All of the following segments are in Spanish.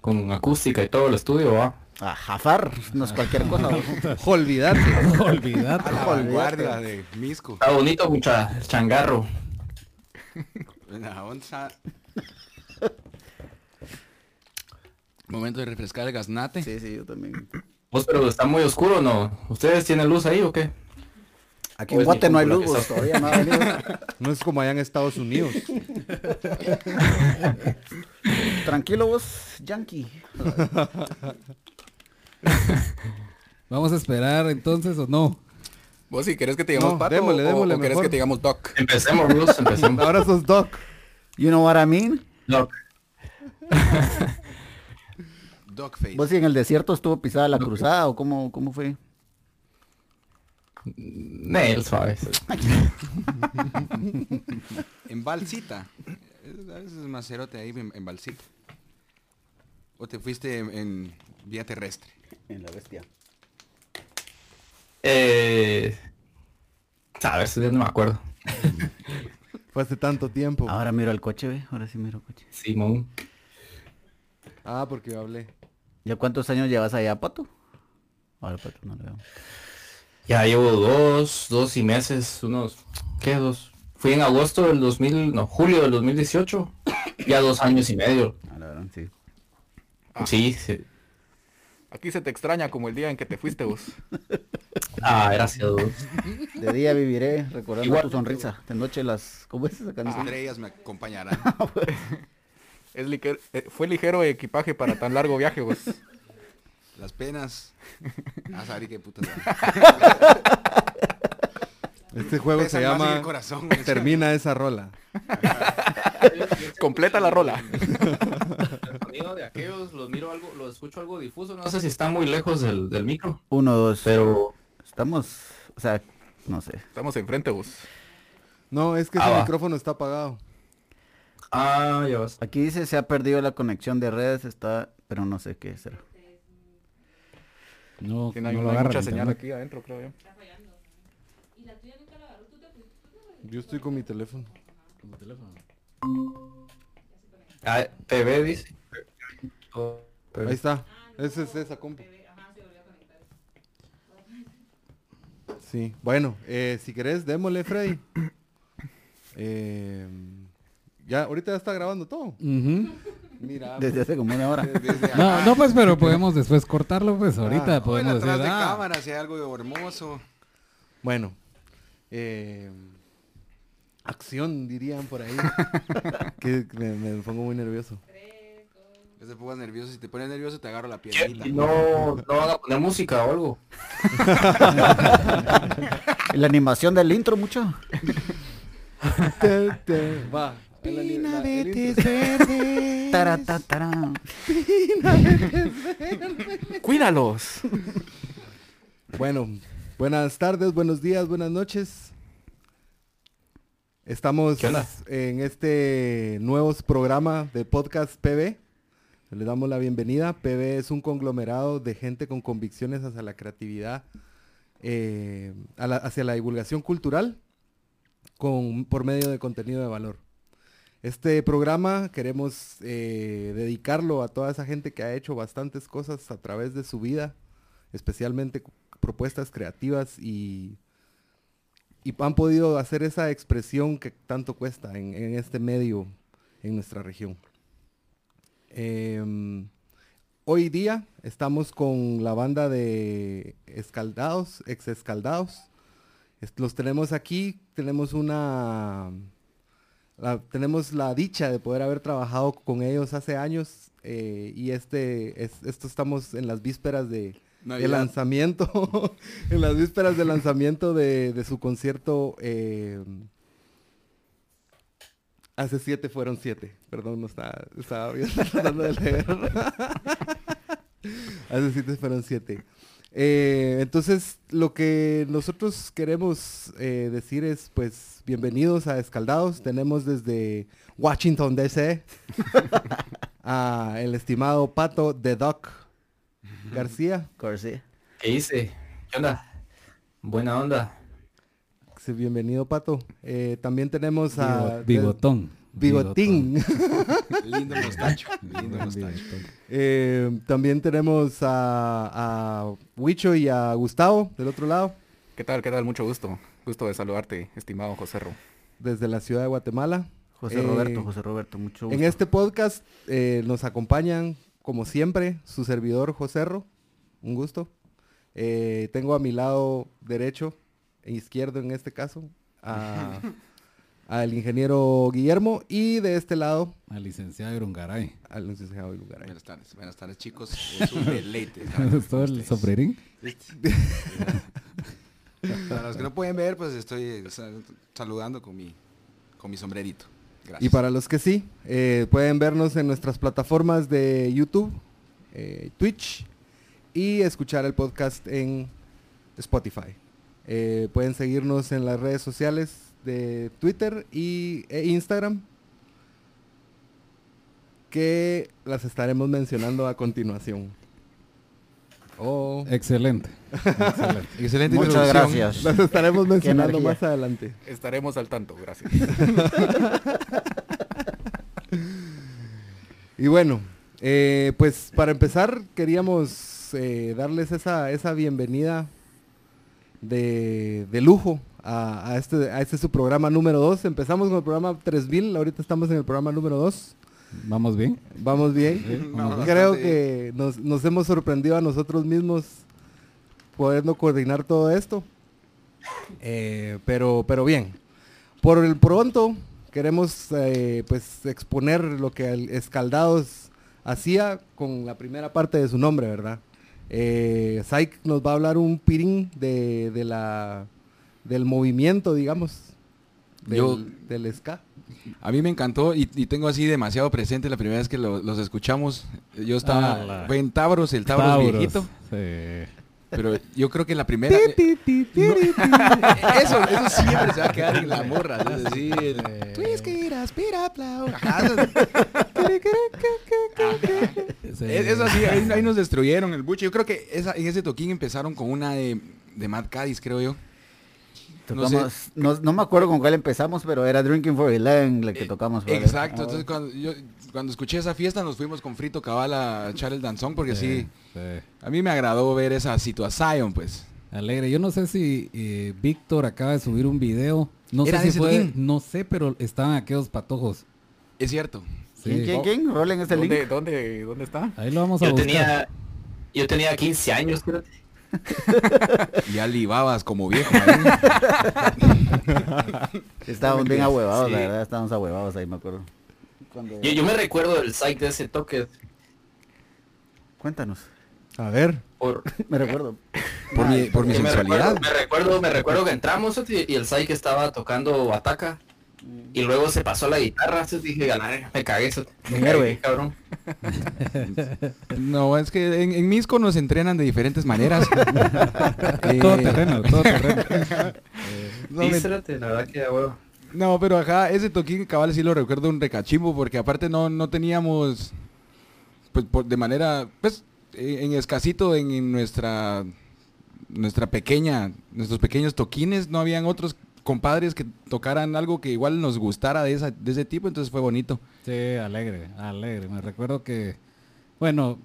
con acústica y todo el estudio, va. A Jafar, no es cualquier cosa. Olvidate. Olvidate. A la vanguardia de Misco. Está bonito, mucha el changarro. La onza. Momento de refrescar el gaznate. Sí, sí, yo también. Vos, pero está muy oscuro, ¿no? ¿Ustedes tienen luz ahí o qué? Aquí en Guate no hay luz, vos, todavía no ha venido. No es como allá en Estados Unidos. Tranquilo vos, Yankee. Vamos a esperar entonces o no. ¿Vos si querés que te digamos No, pato démosle, o- démosle o, querés que te digamos doc? Empecemos, Bruce, empecemos. Ahora sos Doc. You know what I mean? No, Doc face. ¿Vos si en el desierto estuvo pisada la cruzada o cómo, cómo fue? Suave. En Balsita. Es- A veces es más cerote ahí en, en Balsita. ¿O te fuiste en, en vía terrestre? En la bestia. Eh... Sabes, ya no me acuerdo. Fue hace tanto tiempo. Ahora miro el coche, ve. Ahora sí miro el coche. Simón. Ah, porque yo hablé. ¿Ya cuántos años llevas allá, Pato? Ahora, Pato, no lo veo. Ya llevo dos, dos y meses, unos, ¿qué? Dos. Fui en agosto del 2000, no, julio del 2018. Ya dos años y medio. A la verdad, sí. Sí, sí. Aquí se te extraña como el día en que te fuiste vos. Ah, gracias. dos. De día viviré recordando Igual. tu sonrisa. De noche las... ¿Cómo es esa canción? estrellas me acompañarán. Es liger- eh, fue ligero equipaje para tan largo viaje vos. Las penas. A saber qué putas. Este juego se llama el corazón. Termina esa rola. Completa la rola. El sonido de aquellos, los miro algo, los escucho algo difuso. No sé si están muy lejos del, del micro. Uno, dos. Pero Estamos... O sea, no sé. Estamos enfrente vos. No, es que Ah, ese va. micrófono está apagado. Ah, ya vas. Aquí dice se ha perdido la conexión de redes, está... Pero no sé qué será. No, Sí, no hay, no no lo hay mucha señal aquí adentro, creo yo. Yo estoy con mi teléfono. Ah, PB dice. Oh, PB. Ahí está. Esa es esa compu. Sí, bueno, eh, si querés, démosle, Freddy. Eh, ya, ahorita ya está grabando todo. Mira, Desde hace como una hora. Desde No, no, pues, pero podemos después cortarlo, pues ahorita Ah, podemos Bueno, decir, de ah, cámara, si hay algo hermoso. bueno. eh, acción, dirían por ahí. que me, me pongo muy nervioso. No te pongas nervioso. Si te pones nervioso, te agarro la. ¿Y no, no van a poner música o algo? La animación del intro, mucho. Va. tara. ¡Cuídalos! Bueno, buenas tardes, buenos días, buenas noches. Estamos en este nuevo programa de podcast PB. Le damos la bienvenida. PB es un conglomerado de gente con convicciones hacia la creatividad, eh, a la- hacia la divulgación cultural, con, por medio de contenido de valor. Este programa queremos eh, dedicarlo a toda esa gente que ha hecho bastantes cosas a través de su vida, especialmente propuestas creativas y, y han podido hacer esa expresión que tanto cuesta en, este medio en nuestra región. Em, hoy día estamos con la banda de Escaldados, ex Escaldados. Es- Los tenemos aquí, tenemos una... la- tenemos la dicha de poder haber trabajado con ellos hace años eh, y este, es- esto estamos en las vísperas de, el Navidad. lanzamiento, en las vísperas del lanzamiento de, de su concierto. eh, hace siete fueron siete. Perdón, no estaba, estaba bien tratando de leer. hace siete fueron siete. Eh, entonces, lo que nosotros queremos eh, decir es, pues, bienvenidos a Escaldados. Tenemos desde Washington, D.C. a el estimado Pato The Doc García. Corsi. ¿Qué hice? ¿Qué onda? Buena onda. Sí, bienvenido, Pato. Eh, también tenemos a... bigo- bigotón. Bigotín. Lindo mostacho. Lindo mostacho. Eh, también tenemos a, a Huicho y a Gustavo del otro lado, ¿Qué tal? ¿Qué tal? Mucho gusto. Gusto de saludarte, estimado José Ro. desde la ciudad de Guatemala. José Eh, Roberto, José Roberto, mucho gusto. En este podcast eh, nos acompañan, como siempre, su servidor Joserro. Un gusto. Eh, tengo a mi lado derecho e izquierdo en este caso a- al ingeniero Guillermo y de este lado Al licenciado Irungaray. al licenciado Lugaray. Buenas tardes, buenas tardes chicos. Es un deleite. estar ¿Me con gustó el sombrerín? Para los que no pueden ver, pues estoy eh, sa- saludando con mi, con mi sombrerito. Y para los que sí, eh, pueden vernos en nuestras plataformas de YouTube, eh, Twitch y escuchar el podcast en Spotify. Eh, pueden seguirnos en las redes sociales de Twitter y, e Instagram que las estaremos mencionando a continuación. Oh, Excelente. Excelente. Excelente Muchas gracias. las estaremos mencionando más adelante. Estaremos al tanto, gracias. Y bueno, eh, pues para empezar queríamos eh, darles esa, esa bienvenida de, de lujo a, a este, a este su programa número 2. Empezamos con el programa 3000, ahorita estamos en el programa número 2. ¿Vamos bien? Vamos bien. Sí, vamos. Creo que nos, nos hemos sorprendido a nosotros mismos podernos coordinar todo esto. Eh, pero, pero bien. Por el pronto queremos eh, pues exponer lo que el Escaldados hacía con la primera parte de su nombre, ¿verdad? Eh, Saik nos va a hablar un pirín de, de la del movimiento, digamos, del, Yo- del ska. A mí me encantó y, y tengo así demasiado presente la primera vez que lo- los escuchamos. Yo estaba Ah, la- fue en Tabros, el Tabros, viejito. Sí. Pero yo creo que la primera... No, eso, eso siempre se va a quedar en la morra. Es decir. Ajá, eso- Sí. Ahí, ahí nos destruyeron el buche. Yo creo que esa, en ese toquín empezaron con una de, de Mad Cádiz, creo yo. No sé. Tocamos- no, no me acuerdo con cuál empezamos, pero era Drinking for Eleven la que Eh, tocamos. ¿vale? Exacto, Ah, entonces cuando, yo, cuando escuché esa fiesta nos fuimos con Frito Cabal a echar el danzón porque sí, Sí. a mí me agradó ver esa situación, pues. Alegre. Yo no sé si eh, Víctor acaba de subir un video. No ¿Era sé si fue, no sé, pero estaban aquellos patojos. Es cierto. ¿Quién, Sí. quién, quién? Rolen ese link. ¿Dónde, dónde, ¿Dónde está? Ahí lo vamos a Yo buscar. tenía, yo tenía 15 años, creo. Ya libabas como viejo. ahí. Estábamos bien ahuevados, la Sí. verdad, estábamos ahuevados ahí, me acuerdo. Cuando- Yo, yo me recuerdo del site de ese toque Cuéntanos. A ver. por, Me recuerdo. por mi, por mi que me sensualidad. recuerdo, me recuerdo, me recuerdo que entramos y, y el site estaba tocando Ataca y luego se pasó la guitarra, entonces dije, ganar, me cagué eso. Me cagué, cabrón. No, es que en, en Misco nos entrenan de diferentes maneras. Eh, Todo terreno, todo terreno. no, Sí, me- espérate, la verdad que a huevo. No, pero ajá, ese toquín cabal sí lo recuerdo un recachimbo porque aparte no, no teníamos, pues por- de manera, pues en, en escasito en, en nuestra, nuestra pequeña, nuestros pequeños toquines, no habían otros compadres que tocaran algo que igual nos gustara de, esa, de ese tipo, entonces fue bonito. Sí, alegre, alegre. Me recuerdo que, bueno,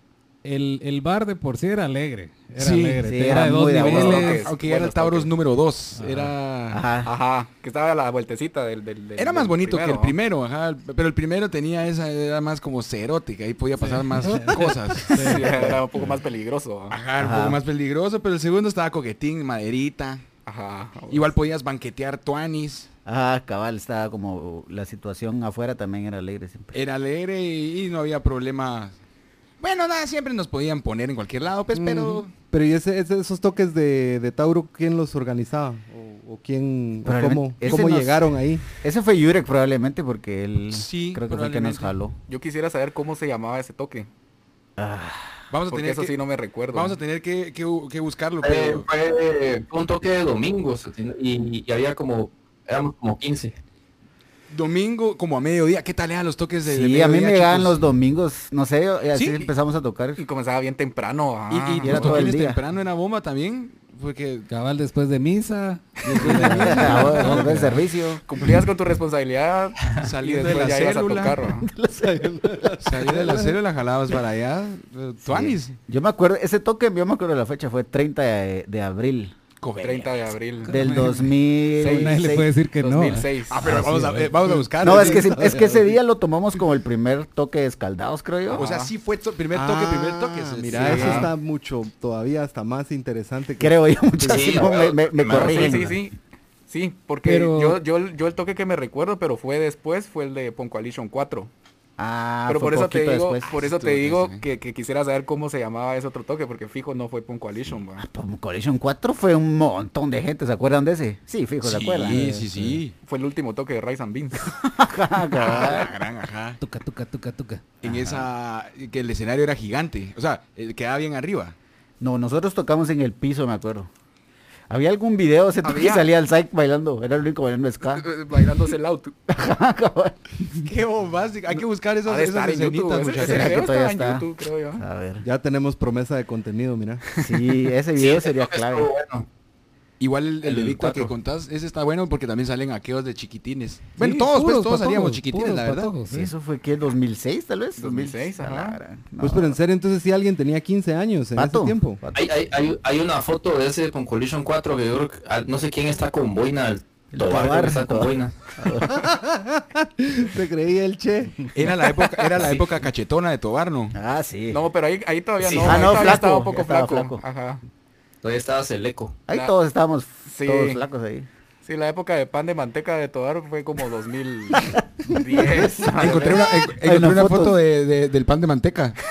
el, el bar de por sí era alegre. Era Sí, alegre. sí, era era de dos niveles. Aunque era el Tauros toques. número 2, Ajá. era... Ajá. Ajá, que estaba a la vueltecita del... del, del- Era más del bonito que el ¿no? primero, ajá, pero el primero tenía esa, era más como cerótica, ahí podía pasar más cosas. Sí, era un poco más peligroso. Ajá, un poco más peligroso, pero el segundo estaba coquetín, maderita. Ajá. Igual podías banquetear tuanis. Ajá, cabal, estaba como la situación afuera también era alegre siempre. Era alegre y, y no había problema. Bueno, nada, siempre nos podían poner en cualquier lado, pues, pero... Pero ¿y ese, ese- esos toques de, de Tauro, quién los organizaba? ¿O, o quién, o cómo, ese cómo nos- llegaron ahí? Ese fue Yurek probablemente porque él Sí, creo que fue el que nos jaló. Yo quisiera saber cómo se llamaba ese toque. Ah, Vamos a Porque tener eso que, sí no me recuerdo. vamos a tener que, que- que buscarlo, Eh, fue un toque de domingos y, y había como, éramos como 15. Domingo, como a mediodía, ¿qué tal eran los toques de, de sí, a mí me llegaban los domingos, no sé, y así Sí. empezamos a tocar. Y comenzaba bien temprano. Y, ajá. y era los todo el día. temprano era bomba también. Fue que Cabal después de misa. Ah, bueno, buen servicio. Cumplías con tu responsabilidad Salí de después la célula. tocar, ¿no? salí de la célula, jalabas para allá. Tuanis. Yo me acuerdo, ese toque, yo me acuerdo de la fecha, fue 30 de, de abril 30 de abril. del 2000. Nadie le puede decir que no. 2006. Ah, pero Ah, vamos, sí, a, eh, vamos a buscar. No, es que, es que ese día lo tomamos como el primer toque de escaldados, creo yo. O sea, sí fue to- primer toque, primer toque. Ah, sí, Mira, sí. eso está mucho, todavía hasta más interesante. Que creo yo, muchachos. Sí, no, me, me, corrigen. sí, sí, sí. Sí, porque Pero- yo, yo, yo el toque que me recuerdo, pero fue después, fue el de Pon Coalition 4. Ah, pero fue por eso te digo, después. por eso te digo que quisiera saber cómo se llamaba ese otro toque, porque fijo no fue Pon Coalition, va. Pum Collision 4 fue un montón de gente, ¿se acuerdan de ese? Sí, fijo, ¿se acuerdan? Sí, sí, sí. Fue el último toque de Rise and Beans. Tuca, tuca, tuca, tuca. En esa, que el escenario era gigante. O sea, eh, quedaba bien arriba. no, nosotros tocamos en el piso, me acuerdo. Había algún video Había. salía el Psych bailando, era el único bailando ska. Bailándose el auto. Qué bombástico. Hay que buscar esas, esas estar en YouTube. escenitas, Ese, muchachos. ese ¿Será que video todavía estaba en está? YouTube, creo yo. A ver. Ya tenemos promesa de contenido, mira. Sí, ese video sería clave. Bueno. Igual el, el de Víctor que contás, ese está bueno porque también salen aqueos de chiquitines. Bueno, todos, pues todos salíamos chiquitines, la verdad. patojos, Sí, eso fue que 2006 tal vez. 2006, A la ajá. No. Pues pero en serio, entonces si alguien tenía 15 años en Pato. ese tiempo. Hay, hay, hay, hay una foto de ese con Collision 4 que yo creo que, no sé quién está con boina. Tobar está con boina. Te creía el che. Era la época, era la época cachetona de Tobar, ¿no? Ah, sí. No, pero ahí, ahí todavía Sí. no. Ah, no, flaco, estaba un poco flaco. Ajá. Todavía estabas el eco. Ahí la- todos estábamos Sí. todos flacos ahí. Sí, la época de pan de manteca de Todar fue como 2010. Encontré una, en- encontré una una foto. foto de, de- del pan de manteca.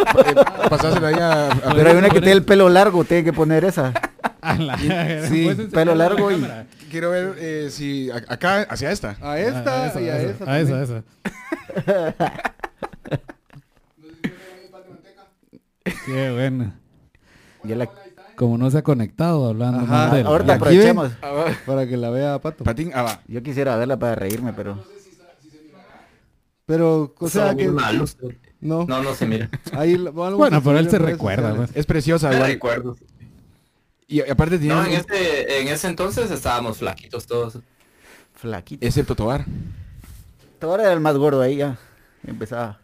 Eh, Pasásela ahí a, a- Pero hay una que tiene el pelo largo, tiene que poner esa. A la- Sí, ¿Puedes enseñarle pelo a la largo y- cámara? Quiero ver eh, si a- acá, hacia esta. A esta Ah, esa, y a esa, esa. a también. esa, esa. Qué bueno. Ya la- Como no se ha conectado hablando Ajá, mal de él. Ahorita ¿Y aquí aprovechemos. Para que la vea Pato. Patín, ah, va. Yo quisiera verla para reírme, pero... Pero, o sea que... No, No, no se mira. ahí Bueno, pero él se recuerda, sociales. Es preciosa, igual. recuerdo. Y aparte tiene... No, en ese, en ese entonces estábamos flaquitos todos. Flaquito. Excepto Tobar. Ahora era el más gordo ahí ya. Empezaba.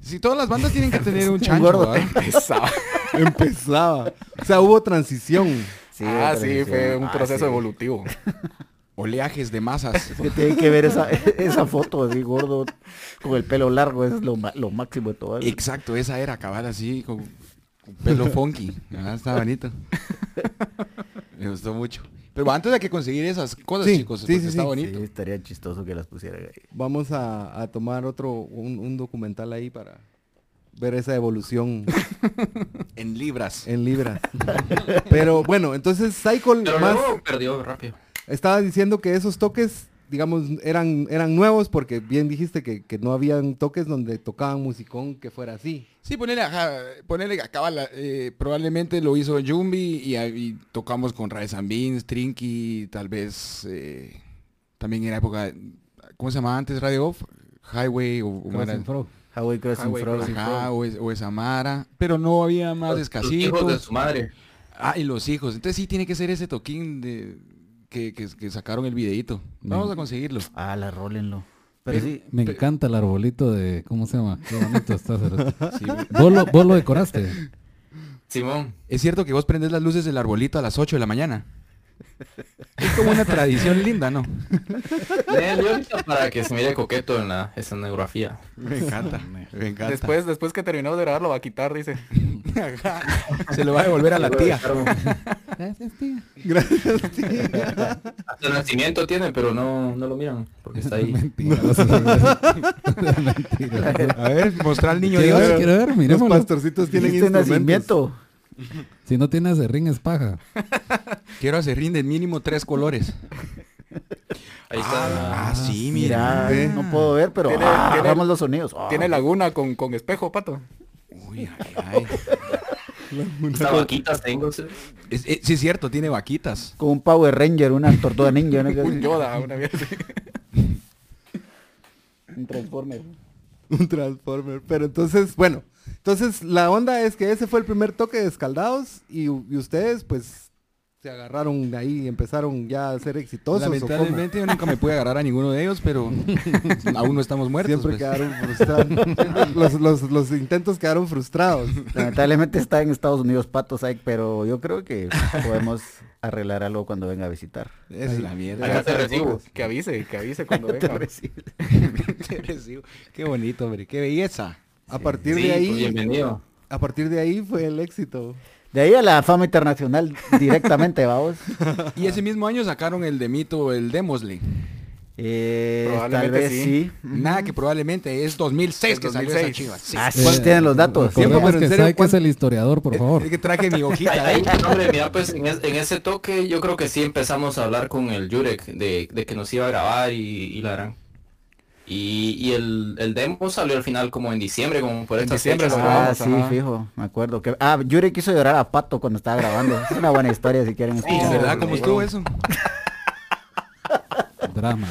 Si todas las bandas tienen que tener un Un chancho, gordo. ¿va? Empezaba. O sea, hubo transición. Sí, ah, sí, fue un Ah, proceso sí. evolutivo. Oleajes de masas. Es que tienen que ver esa, esa foto así gordo con el pelo largo, es lo, lo máximo de todo. Exacto, esa era acabar así con, con pelo funky. Ah, está bonito. Me gustó mucho. Pero antes hay que conseguir esas cosas, Sí, chicos, sí, porque sí, está sí. bonito. Sí, estaría chistoso que las pusieran ahí. Vamos a, a tomar otro, un, un documental ahí para ver esa evolución En libras. en libras. Pero bueno, entonces Cycle Pero más luego perdió rápido. estaba diciendo que esos toques, digamos, eran, eran nuevos porque bien dijiste que, que no habían toques donde tocaban musicón que fuera así. Sí, ponele, ajá, ponele acá, la- eh, probablemente lo hizo Jumbi y, ahí tocamos con Rise and Beans, Trinky, tal vez eh, también era época, ¿cómo se llamaba antes Radio Off? Highway o, o. Highway Crossing Highway Frog. Crossing. ajá, o, es, o esa Mara, pero no había más Los hijos de escasitos. su madre. Ah, y los hijos. Entonces sí tiene que ser ese toquín de que, que- que sacaron el videito. Vamos a conseguirlo. Ah, la rólenlo. Pero sí, Me encanta el arbolito de... ¿Cómo se llama? Qué bonito está. Sí. ¿Vos lo, vos lo decoraste? Simón. es cierto que vos prendes las luces del arbolito a las 8 de la mañana. Es como una tradición linda, ¿no? Ahorita para que se mire coqueto en la escenografía. Me encanta, me encanta. Después, después que terminó de grabar lo va a quitar, dice. Se lo va a devolver a la tía. Gracias, tía. Hasta el nacimiento tiene, pero no, no lo miran, porque está ahí. Mentira. Mentira. A ver, mostrar al niño Quiero Dios. ver, quiero ver, Los pastorcitos tienen instrumentos. nacimiento. Si no tienes ring es paja. Quiero hacer de mínimo tres colores. Ahí está. Ah, sí, mira. Mira, no puedo ver, pero Tiene- ah, tiene- los sonidos. Ah. Tiene laguna con, con espejo, pato. Uy, ay, ay. Hasta vaquitas tengo. ¿sí? Es- es- sí, es cierto, tiene vaquitas. Con un Power Ranger, una tortuga ninja, ¿no? Un Yoda, una vez un Transformer. Un Transformer. Pero entonces, bueno, Entonces, la onda es que ese fue el primer toque de Escaldados y, y ustedes, pues, se agarraron ahí y empezaron ya a ser exitosos. Lamentablemente yo nunca me pude agarrar a ninguno de ellos, pero aún no estamos muertos. Siempre pues. quedaron frustrados. los, los- los intentos quedaron frustrados. Lamentablemente está en Estados Unidos Pato Ike, pero yo creo que podemos arreglar algo cuando venga a visitar. Esa es la mierda. Acá te recibo. Que avise, que avise cuando Te venga. Te recibo. Qué bonito, hombre. Qué belleza. A partir Sí, de pues, ahí, bienvenido. a partir de ahí fue el éxito. De ahí a la fama internacional directamente, vamos. Y ese mismo año sacaron el de mito, el Demosle. Eh, tal Probablemente vez sí. sí. Nada que probablemente es 2006 Es que salió esa 2006. chiva. Sí. Ah, sí, Eh, tienen los datos. Tiempo, pero en que serio, Saik es ¿cuánto- el historiador, por favor. Es que traje mi hojita ahí. ay, hombre, mira, pues en, es- en ese toque yo creo que sí empezamos a hablar con el Jurek de, de que nos iba a grabar y, y la gran. Y, y el, el demo salió al final como en diciembre, como por En estas diciembre fechas. Ah, sí, ajá. fijo, me acuerdo. que Ah, Yuri quiso llorar a Pato cuando estaba grabando. Es una buena historia si quieren Sí, escuchar. ¿Verdad? ¿Cómo estuvo eso? Drama.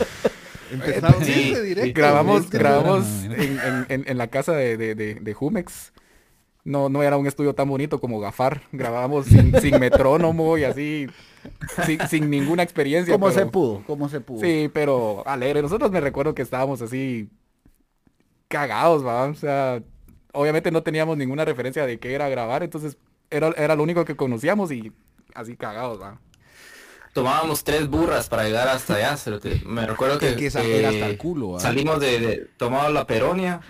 Empezamos Sí, ese sí. directo. Grabamos, grabamos en, en- en- en la casa de, de, de, de Jumex. No, no era un estudio tan bonito como Gafar. Grabábamos sin, sin metrónomo y así, sin, sin ninguna experiencia. ¿Cómo se pudo? ¿Cómo se pudo? Sí, pero alegre. Nosotros me recuerdo que estábamos así cagados, ¿va? O sea, obviamente no teníamos ninguna referencia de qué era grabar, entonces era, era lo único que conocíamos y así cagados, ¿va? Tomábamos tres burras para llegar hasta allá. Me recuerdo que, Que, que esa que era hasta el culo. salimos de, de tomamos la peronia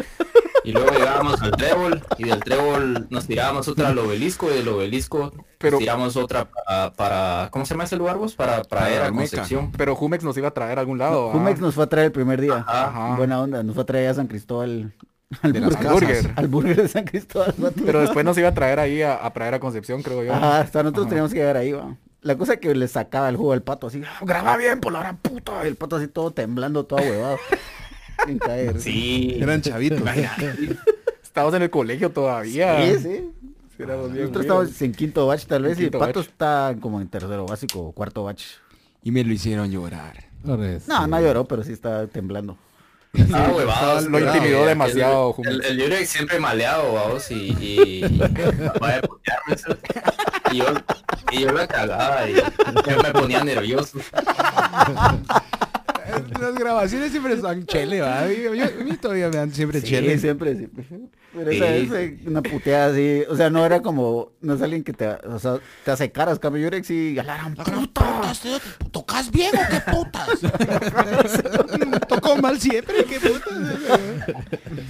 y luego llegábamos al trébol y del trébol nos tirábamos otra al obelisco y del obelisco Pero- nos tiramos otra para, para- ¿cómo se llama ese lugar vos? Para, ir a. Concepción. Pero Jumex nos iba a traer a algún lado, ¿va? Jumex nos fue a traer el primer día. Ajá. Buena onda, nos fue a traer a San Cristóbal. Al De las burger. Burger. al burger de San Cristóbal. Pero después nos iba a traer ahí a, a traer a Concepción, creo yo. Ajá, hasta nosotros Ajá. teníamos que llegar ahí, va. La cosa es que le sacaba el jugo al pato así, "Ah, graba bien por la gran puta. Y el pato así todo temblando, todo huevado. Sin caer. Sí. Eran chavitos. Estábamos en el colegio todavía. Sí, sí. Sí, éramos bien Nosotros en quinto batch tal vez y pato batch. está como en tercero básico, cuarto batch. Y me lo hicieron llorar. No, no lloró, pero sí está temblando. Ah, huevados, lo intimidó demasiado, El, el, Jumex. el Yurek siempre maleado, vamos, y, yo, y yo la cagaba y yo me ponía nervioso. Las grabaciones siempre son chele, ¿va? A mí, yo- a mí todavía me dan siempre Sí, chele. siempre, siempre. Pero Sí. esa es eh, una puteada así, o sea, no era como, no es alguien que te, o sea, te hace caras, cambio Yurex y a la gran puta. ¿Tocas bien o qué putas? Tocó mal siempre, qué putas.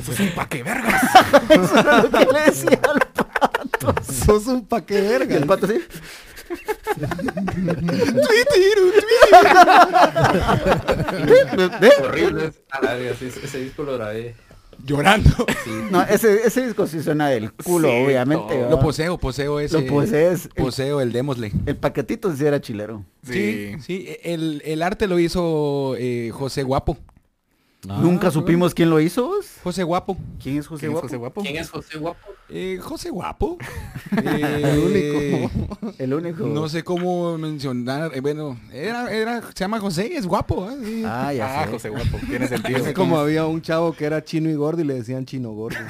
Sos un pa' que vergas. Eso era lo que le decía al pato. Sos un pa' qué Y verga. el pato ¿eh? Horrible. Sí, ese disco lo grabé. Llorando. No, ese, ese disco sí suena del culo, Sí, obviamente. Lo poseo, poseo ese. Lo posees. El, Poseo el Demosle. el paquetito sí era chilero. Sí, sí. El, el arte lo hizo eh, José Guapo. Ah, Nunca supimos quién lo hizo. José Guapo. ¿Quién es José ¿Quién es Guapo? José Guapo? ¿Quién es José Guapo? Eh, José Guapo. El único. El único. No sé cómo mencionar. eh, bueno, era, era, se llama José, es guapo. ¿eh? Ah, ya Ah, sé. José Guapo. Tiene sentido. Es como había un chavo que era chino y gordo y le decían chino gordo.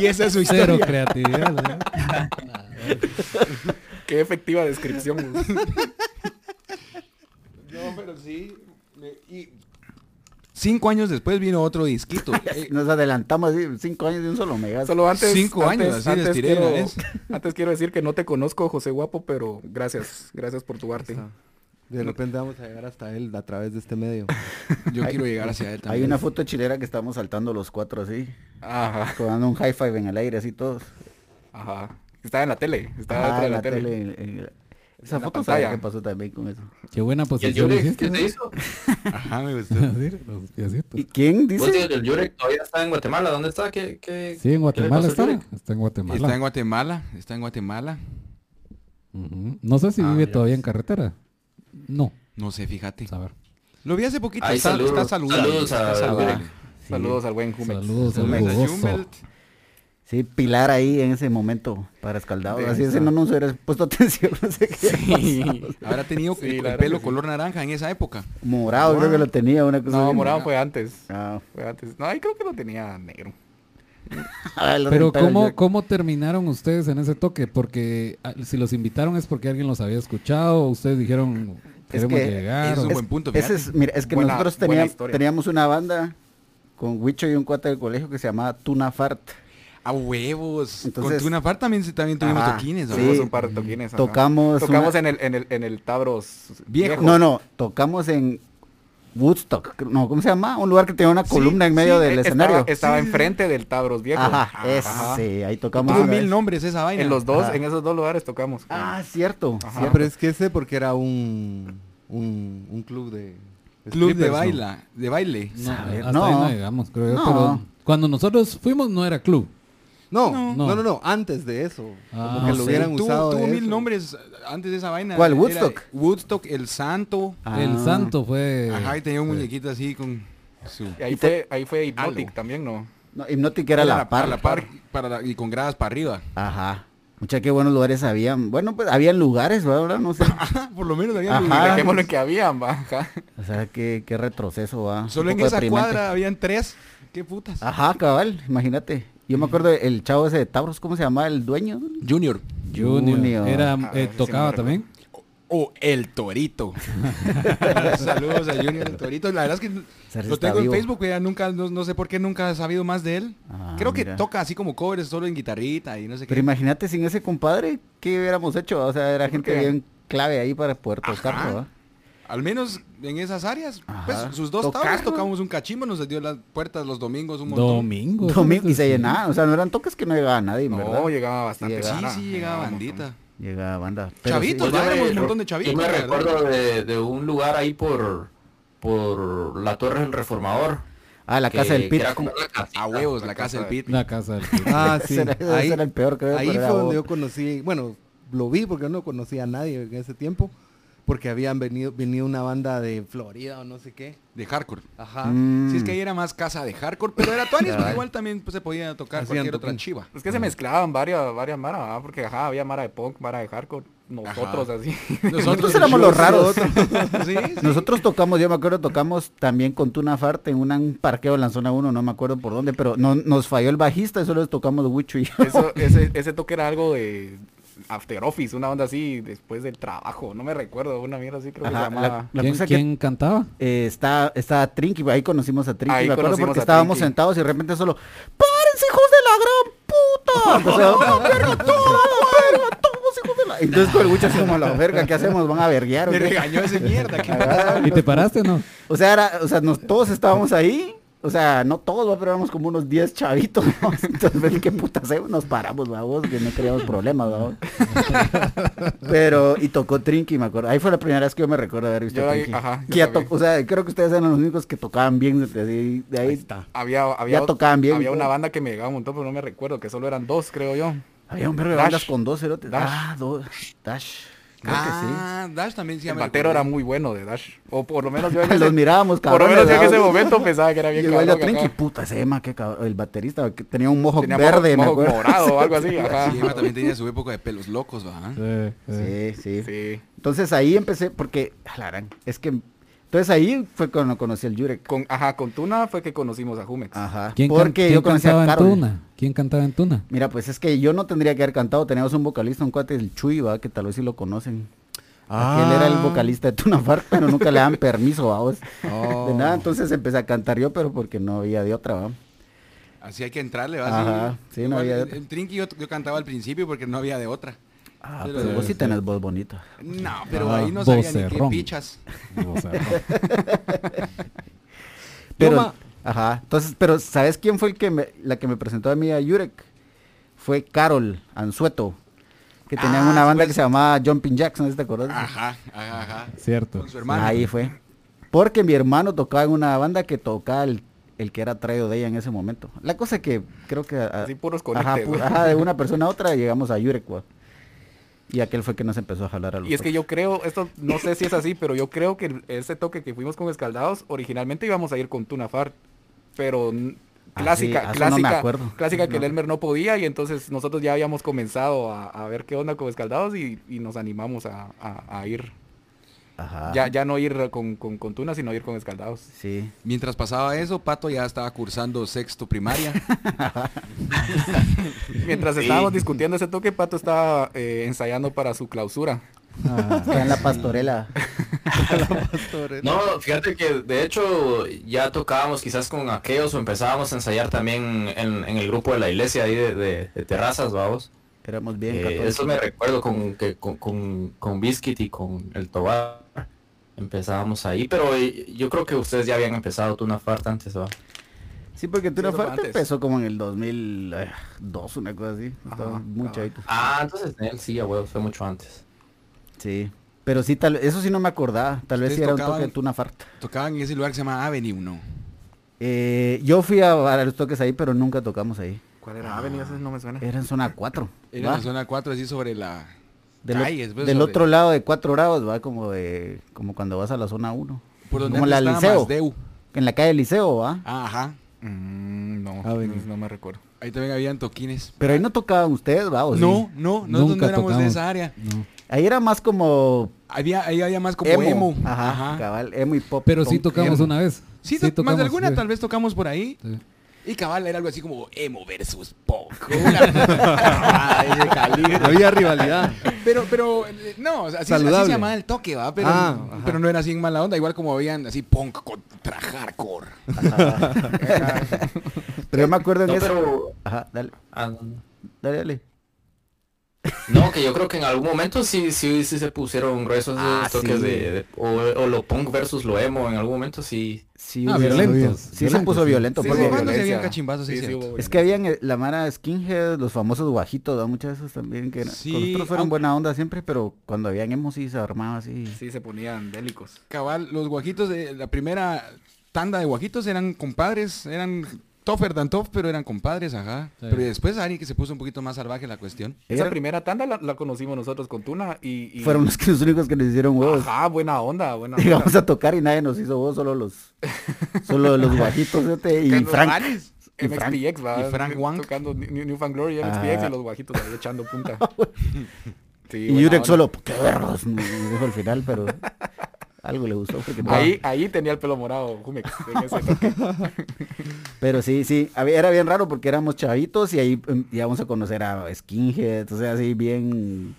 Y esa es su Cero historia. creatividad. ¿verdad? Qué efectiva descripción. No, pero sí. Y cinco años después vino otro disquito. Eh, Nos adelantamos así, cinco años de un solo mega. Solo antes. Cinco antes- años, así antes tiré quiero, antes quiero decir que no te conozco, José Guapo, pero gracias. Gracias por tu arte. De repente vamos a llegar hasta él a través de este medio. Yo quiero llegar hacia él Hay también. una foto chilera que estamos saltando los cuatro así, Ajá. dando un high five en el aire así todos. Ajá. Estaba en la tele. Estaba Ah, dentro de en la, la tele. tele, en- en- Esa foto pantalla. qué pasó también con eso. Qué buena ¿Y el posición Yurek qué se ¿no? hizo? Ajá, me gustó. Sí, los piecitos. ¿Y quién dice? dices, el Yurek todavía está en Guatemala. ¿Dónde está? ¿Qué, qué, Sí, en Guatemala está. Está en Guatemala. Está en Guatemala, está en Guatemala. Ujú. No sé si Ah, vive mira, todavía pues. en carretera. No, No sé, fíjate. a ver. Lo vi hace poquito. Ahí, está, saludos. está saludable. Saludos está a- saludable. Saludos al buen Jumex. Saludos al Saludos a jugoso. Humbert. Sí, Pilar ahí en ese momento para escaldado. Así es, no nos hubiera puesto atención, no sé qué. Sí. Habrá tenido Sí, el, pelo color naranja en esa época. Morado, creo que lo tenía, una cosa No, morado fue antes. Ah, Fue antes. No, ahí creo que lo tenía negro. A ver, Pero ¿cómo. ¿cómo terminaron ustedes en ese toque? Porque ah, si los invitaron es porque alguien los había escuchado, o ustedes dijeron Es queremos que llegar. es o- un buen punto, Ese es, mira, es que Buena- nosotros teníamos, teníamos una banda con Huicho y un cuate del colegio que se llamaba Tuna Fart. A huevos. Entonces- Con Tuna Fart también, también tuvimos Ajá, toquines. ¿no? sí. Tuvimos un par de toquines. ajá. Tocamos Tocamos una- en, el, en, el, en el Tabros Viejo. No, no, tocamos en Woodstock. No, ¿cómo se llama? Un lugar que tenía una Sí, columna en medio sí, del Estaba- escenario. Estaba, enfrente del Tabros viejo. Ajá, Ajá. ese, ahí tocamos. Tuvo mil nombres esa vaina. En los dos, Ajá. en esos dos lugares tocamos. Ah, cierto. Ajá. Sí, pero es que ese porque era un, un, un club de... Club de baila, de baile. No, hasta no. ahí no llegamos, creo yo. No. Pero cuando nosotros fuimos no era club. No, No. no, no, no, antes de eso. Ah, como que no lo sé. hubieran tuvo usado tuvo mil eso. nombres antes de esa vaina. ¿Cuál, Era Woodstock? Woodstock, El Santo. Ah. El santo fue... Ajá, y tenía un muñequito así con su... Y ahí, Y fue, ahí fue Hypnotic Algo. también, ¿no? No, Hypnotic era la a par. la par, para la- y con gradas para arriba. Ajá. Mucha qué buenos lugares habían. Bueno, pues habían lugares, ¿verdad? No sé. Por lo menos había Ajá. lugares. Dejémoslo que habían, va. ajá. O sea, qué, qué retroceso va. Solo en esa deprimente. cuadra habían tres. ¿Qué putas? Ajá, cabal, imagínate. Yo me acuerdo el chavo ese de Tauros, ¿cómo se llamaba el dueño? Junior. Junior. Junior. Era, Ah, eh, sí tocaba también. O El Torito. Saludos a Junior El Torito. La verdad es que lo tengo en vivo. Facebook, ya nunca, no, no sé por qué nunca he sabido más de él. Ah, Creo que toca así como covers solo en guitarrita y no sé Pero qué. imagínate sin ese compadre, ¿qué hubiéramos hecho? O sea, era gente bien clave ahí para poder tocar. Al menos en esas áreas. Pues sus dos tablas tocamos un cachimbo, nos dio las puertas los domingos un montón. Domingo. Domingo, y se sí. llenaba, o sea, no eran toques que no llegaba nadie, en No, ¿verdad? llegaba bastante. Sí, Sí, banda, sí, llegaba bandita. Llegaba banda. Pero Chavitos, sí, ya Yo me- éramos un montón de chavitos. Yo me verdad. recuerdo de, de un lugar ahí por, por la Torre del Reformador. Ah, la que- casa del Pit. era como casita. A huevos, la casa del Pit. La casa del Ah, sí. Ese era- el peor, creo, Ahí fue donde vos. yo conocí, bueno, lo vi porque no conocía a nadie en ese tiempo, porque habían venido, venido una banda de Florida o no sé qué. De hardcore. Ajá. Mm. Sí, es que ahí era más casa de hardcore, pero era Tuanis, pero Cabal. igual también pues, se podía tocar Hacían cualquier otra chiva. Es que se mezclaban varias, varias maras, ¿verdad? porque ajá, había mara de punk, mara de hardcore, nosotros así. Nosotros éramos los raros. sí, sí. Nosotros tocamos, yo me acuerdo, tocamos también con Tuna Fart en un parqueo en la zona 1, no me acuerdo por dónde, pero no, nos falló el bajista y solo tocamos Wicho y yo. Eso, ese, ese toque era algo de After Office, una onda así, después del trabajo, no me recuerdo, una mierda así creo que se llamaba. la, la ¿Quién, cosa que quién cantaba? eh, está, está Trinky, ahí conocimos a Trinky, Ahí me acuerdo porque estábamos Trinky. sentados y de repente solo, ¡párense hijos de la gran puta! Empezó, "¡A la verga, todos, a la verga, todos, hijos de la-". Entonces con el Wicho así como, "A la verga, ¿qué hacemos? ¿Van a verguear Me qué?". regañó ese mierda. ¿qué ¿Y te paraste o no? O sea, era, o sea, nos, todos estábamos ahí. O sea, no todos, pero éramos como unos 10 chavitos. ¿no? Entonces, ven ¿qué puta hacemos? Nos paramos, vamos, que no queríamos problemas, vamos. Pero, y tocó Trinky, me acuerdo. Ahí fue la primera vez que yo me recuerdo haber visto Yo a ahí- Trinky. ajá, yo Que ya también. to- o sea, creo que ustedes eran los únicos que tocaban bien. De ahí, de ahí Había, había, Ya tocaban bien había una banda que me llegaba un montón, pero no me recuerdo, que solo eran dos, creo yo. Había un verbo de bandas con dos cerotes. Dash. Ah, dos. Dash. Creo ah, Dash también sí el batero era muy bueno de Dash. O por lo menos yo en sí. Los ese, mirábamos, por lo menos yo en ese momento pensaba que era bien cabrón. Trinky, ajá. puta, ese Emma, qué cabrón. El baterista que tenía un mojo Tenía verde, mojo- me mojo morado o algo así. Ajá. Sí, Emma también tenía su época de pelos locos, ¿va? Sí, sí. Sí, sí. Sí. Entonces ahí empecé, porque, es que, entonces ahí fue cuando conocí el Jurek. Con, ajá, con Tuna fue que conocimos a Jumex. Ajá. ¿Quién, porque quién yo conocí a en. Tuna? ¿Quién cantaba en Tuna? Mira, pues es que yo no tendría que haber cantado, teníamos un vocalista, un cuate, el Chuy, ¿va? que tal vez sí lo conocen. Aquel era el Ah. vocalista de Tuna Fart, pero nunca le dan permiso, vamos. Oh. De nada, entonces empecé a cantar yo, pero porque no había de otra, ¿va? Así hay que entrarle, ¿va? Ajá, sí, no había de otra. En Trinky yo, yo cantaba al principio porque no había de otra. Ah, Pero- pero vos sí sí. tenés voz bonita. No, pero Ah, ahí no sabía ni qué pichas. Pero, Toma. ajá, entonces, pero ¿sabes quién fue el que me, la que me presentó a mí a Jurek? Fue Carol Anzueto, que tenían Ah, una banda pues. que se llamaba Jumping Jacks, no te acuerdas. Ajá, ajá, ajá. cierto. Con su hermano. Ahí fue. Porque mi hermano tocaba en una banda que tocaba el, el que era traído de ella en ese momento. La cosa que creo que... a- Así puros ajá, conectes. pu- ¿no? ajá, de una persona a otra llegamos a Jurek, wa. Y aquel fue que nos empezó a jalar a los Y es que yo creo, esto no sé si es así, pero yo creo que ese toque que fuimos con Escaldados, originalmente íbamos a ir con Tunafar, pero Ah, clásica, sí, no clásica, clásica que el. Elmer no podía y entonces nosotros ya habíamos comenzado a, a ver qué onda con Escaldados y, y nos animamos a, a- a ir. Ajá. Ya, ya no ir con, con, con tuna, sino ir con escaldados. Sí. Mientras pasaba eso, Pato ya estaba cursando sexto primaria. Mientras estábamos discutiendo ese toque, Pato estaba eh, ensayando para su clausura. Está en la pastorela. No, fíjate que de hecho ya tocábamos quizás con aquellos o empezábamos a ensayar también en, en el grupo de la iglesia ahí de, de- de terrazas, vamos. Éramos bien Eh, eso me recuerdo con, que, con, con, con Biscuit y con el Tobar. Empezábamos ahí, pero eh, yo creo que ustedes ya habían empezado Tuna Fart antes, ¿va? Sí, porque Tuna antes. empezó como en el 2002, una cosa así. Estaba Ajá, muy chavito. Ah, entonces él sí, a huevo, fue mucho antes. Sí. Pero sí, tal, eso sí no me acordaba. Tal vez sí era un tocaban- toque de Tuna Farta. Tocaban en ese lugar que se llama Avenue, ¿no? Eh, yo fui a varios toques ahí, pero nunca tocamos ahí. ¿Cuál era Avenue? Ese no me suena. Era en zona 4. Era en ¿va? la zona 4, así sobre la... Del, calles, pues, otro lado de 4 grados, va como de como cuando vas a la zona 1. Por donde como la Liceo. Masdeu. En la calle Liceo, va. Ah, ajá. Mm, no, Avenue. no, no me recuerdo. Ahí también habían toquines. Pero ahí no tocaban ustedes, va. ¿o sí? No, no, nosotros Nunca no éramos de tocamos. esa área. No. Ahí era más como Había, ahí había más como emo. emo. Ajá, cabal, emo y pop. Pero sí tocamos emo. una vez. Sí, más tocamos, de alguna sí. tal vez tocamos por ahí. Y cabal era algo así como emo versus punk. Había rivalidad. Pero, pero, eh, no, así, se llamaba el toque, ¿va? Pero, Ah, pero no era así en mala onda, igual como habían así punk contra hardcore. Pero yo me acuerdo en No, eso. pero- Ajá, dale, Ah, dale, dale. No, que yo creo que en algún momento sí, sí, sí se pusieron gruesos esos Ah, toques sí. de, de- o, o lo punk versus lo emo, en algún momento sí. Sí, Ah, hubieron- violentos. Sí se violentos, puso sí. violento. Sí, se habían cachimbazos, sí, Es que habían eh, la mara skinhead, los famosos guajitos, ¿no? muchas esas también que Sí, con nosotros fueron aunque- buena onda siempre, pero cuando habían emo sí se armaba así. Sí, se ponían bélicos. Cabal, los guajitos de la primera tanda de guajitos eran compadres, eran tough, pero eran compadres, ajá. Sí. Pero después Ari que se puso un poquito más salvaje la cuestión. Esa Era- primera tanda la, la conocimos nosotros con Tuna y... y- Fueron los, que, los únicos que nos hicieron huevos. Ajá, buena onda, buena onda. Llegamos a tocar y nadie nos hizo huevos, solo los solo los guajitos este, y Frank. Y Frank. MXPX, va. Y Frank Wang. Tocando New, New Fan Glory, MXPX Ah. y los guajitos ahí echando punta. Sí, Y Yurek solo, qué vergas, me dijo al final, pero algo le gustó. Porque no- Ahí, ahí tenía el pelo morado, Jumex, en ese toque. Pero sí, sí, había- era bien raro porque éramos chavitos y ahí em, íbamos a conocer a skinheads, o sea, así bien...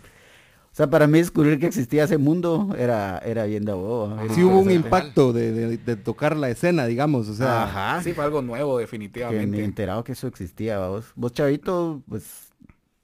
O sea, para mí descubrir que existía ese mundo era, era bien de era Sí hubo un impacto de, de- de tocar la escena, digamos. O sea, Ajá. Sí, fue algo nuevo, que ni definitivamente. enterado que eso existía, ¿va vos. Vos chavito, pues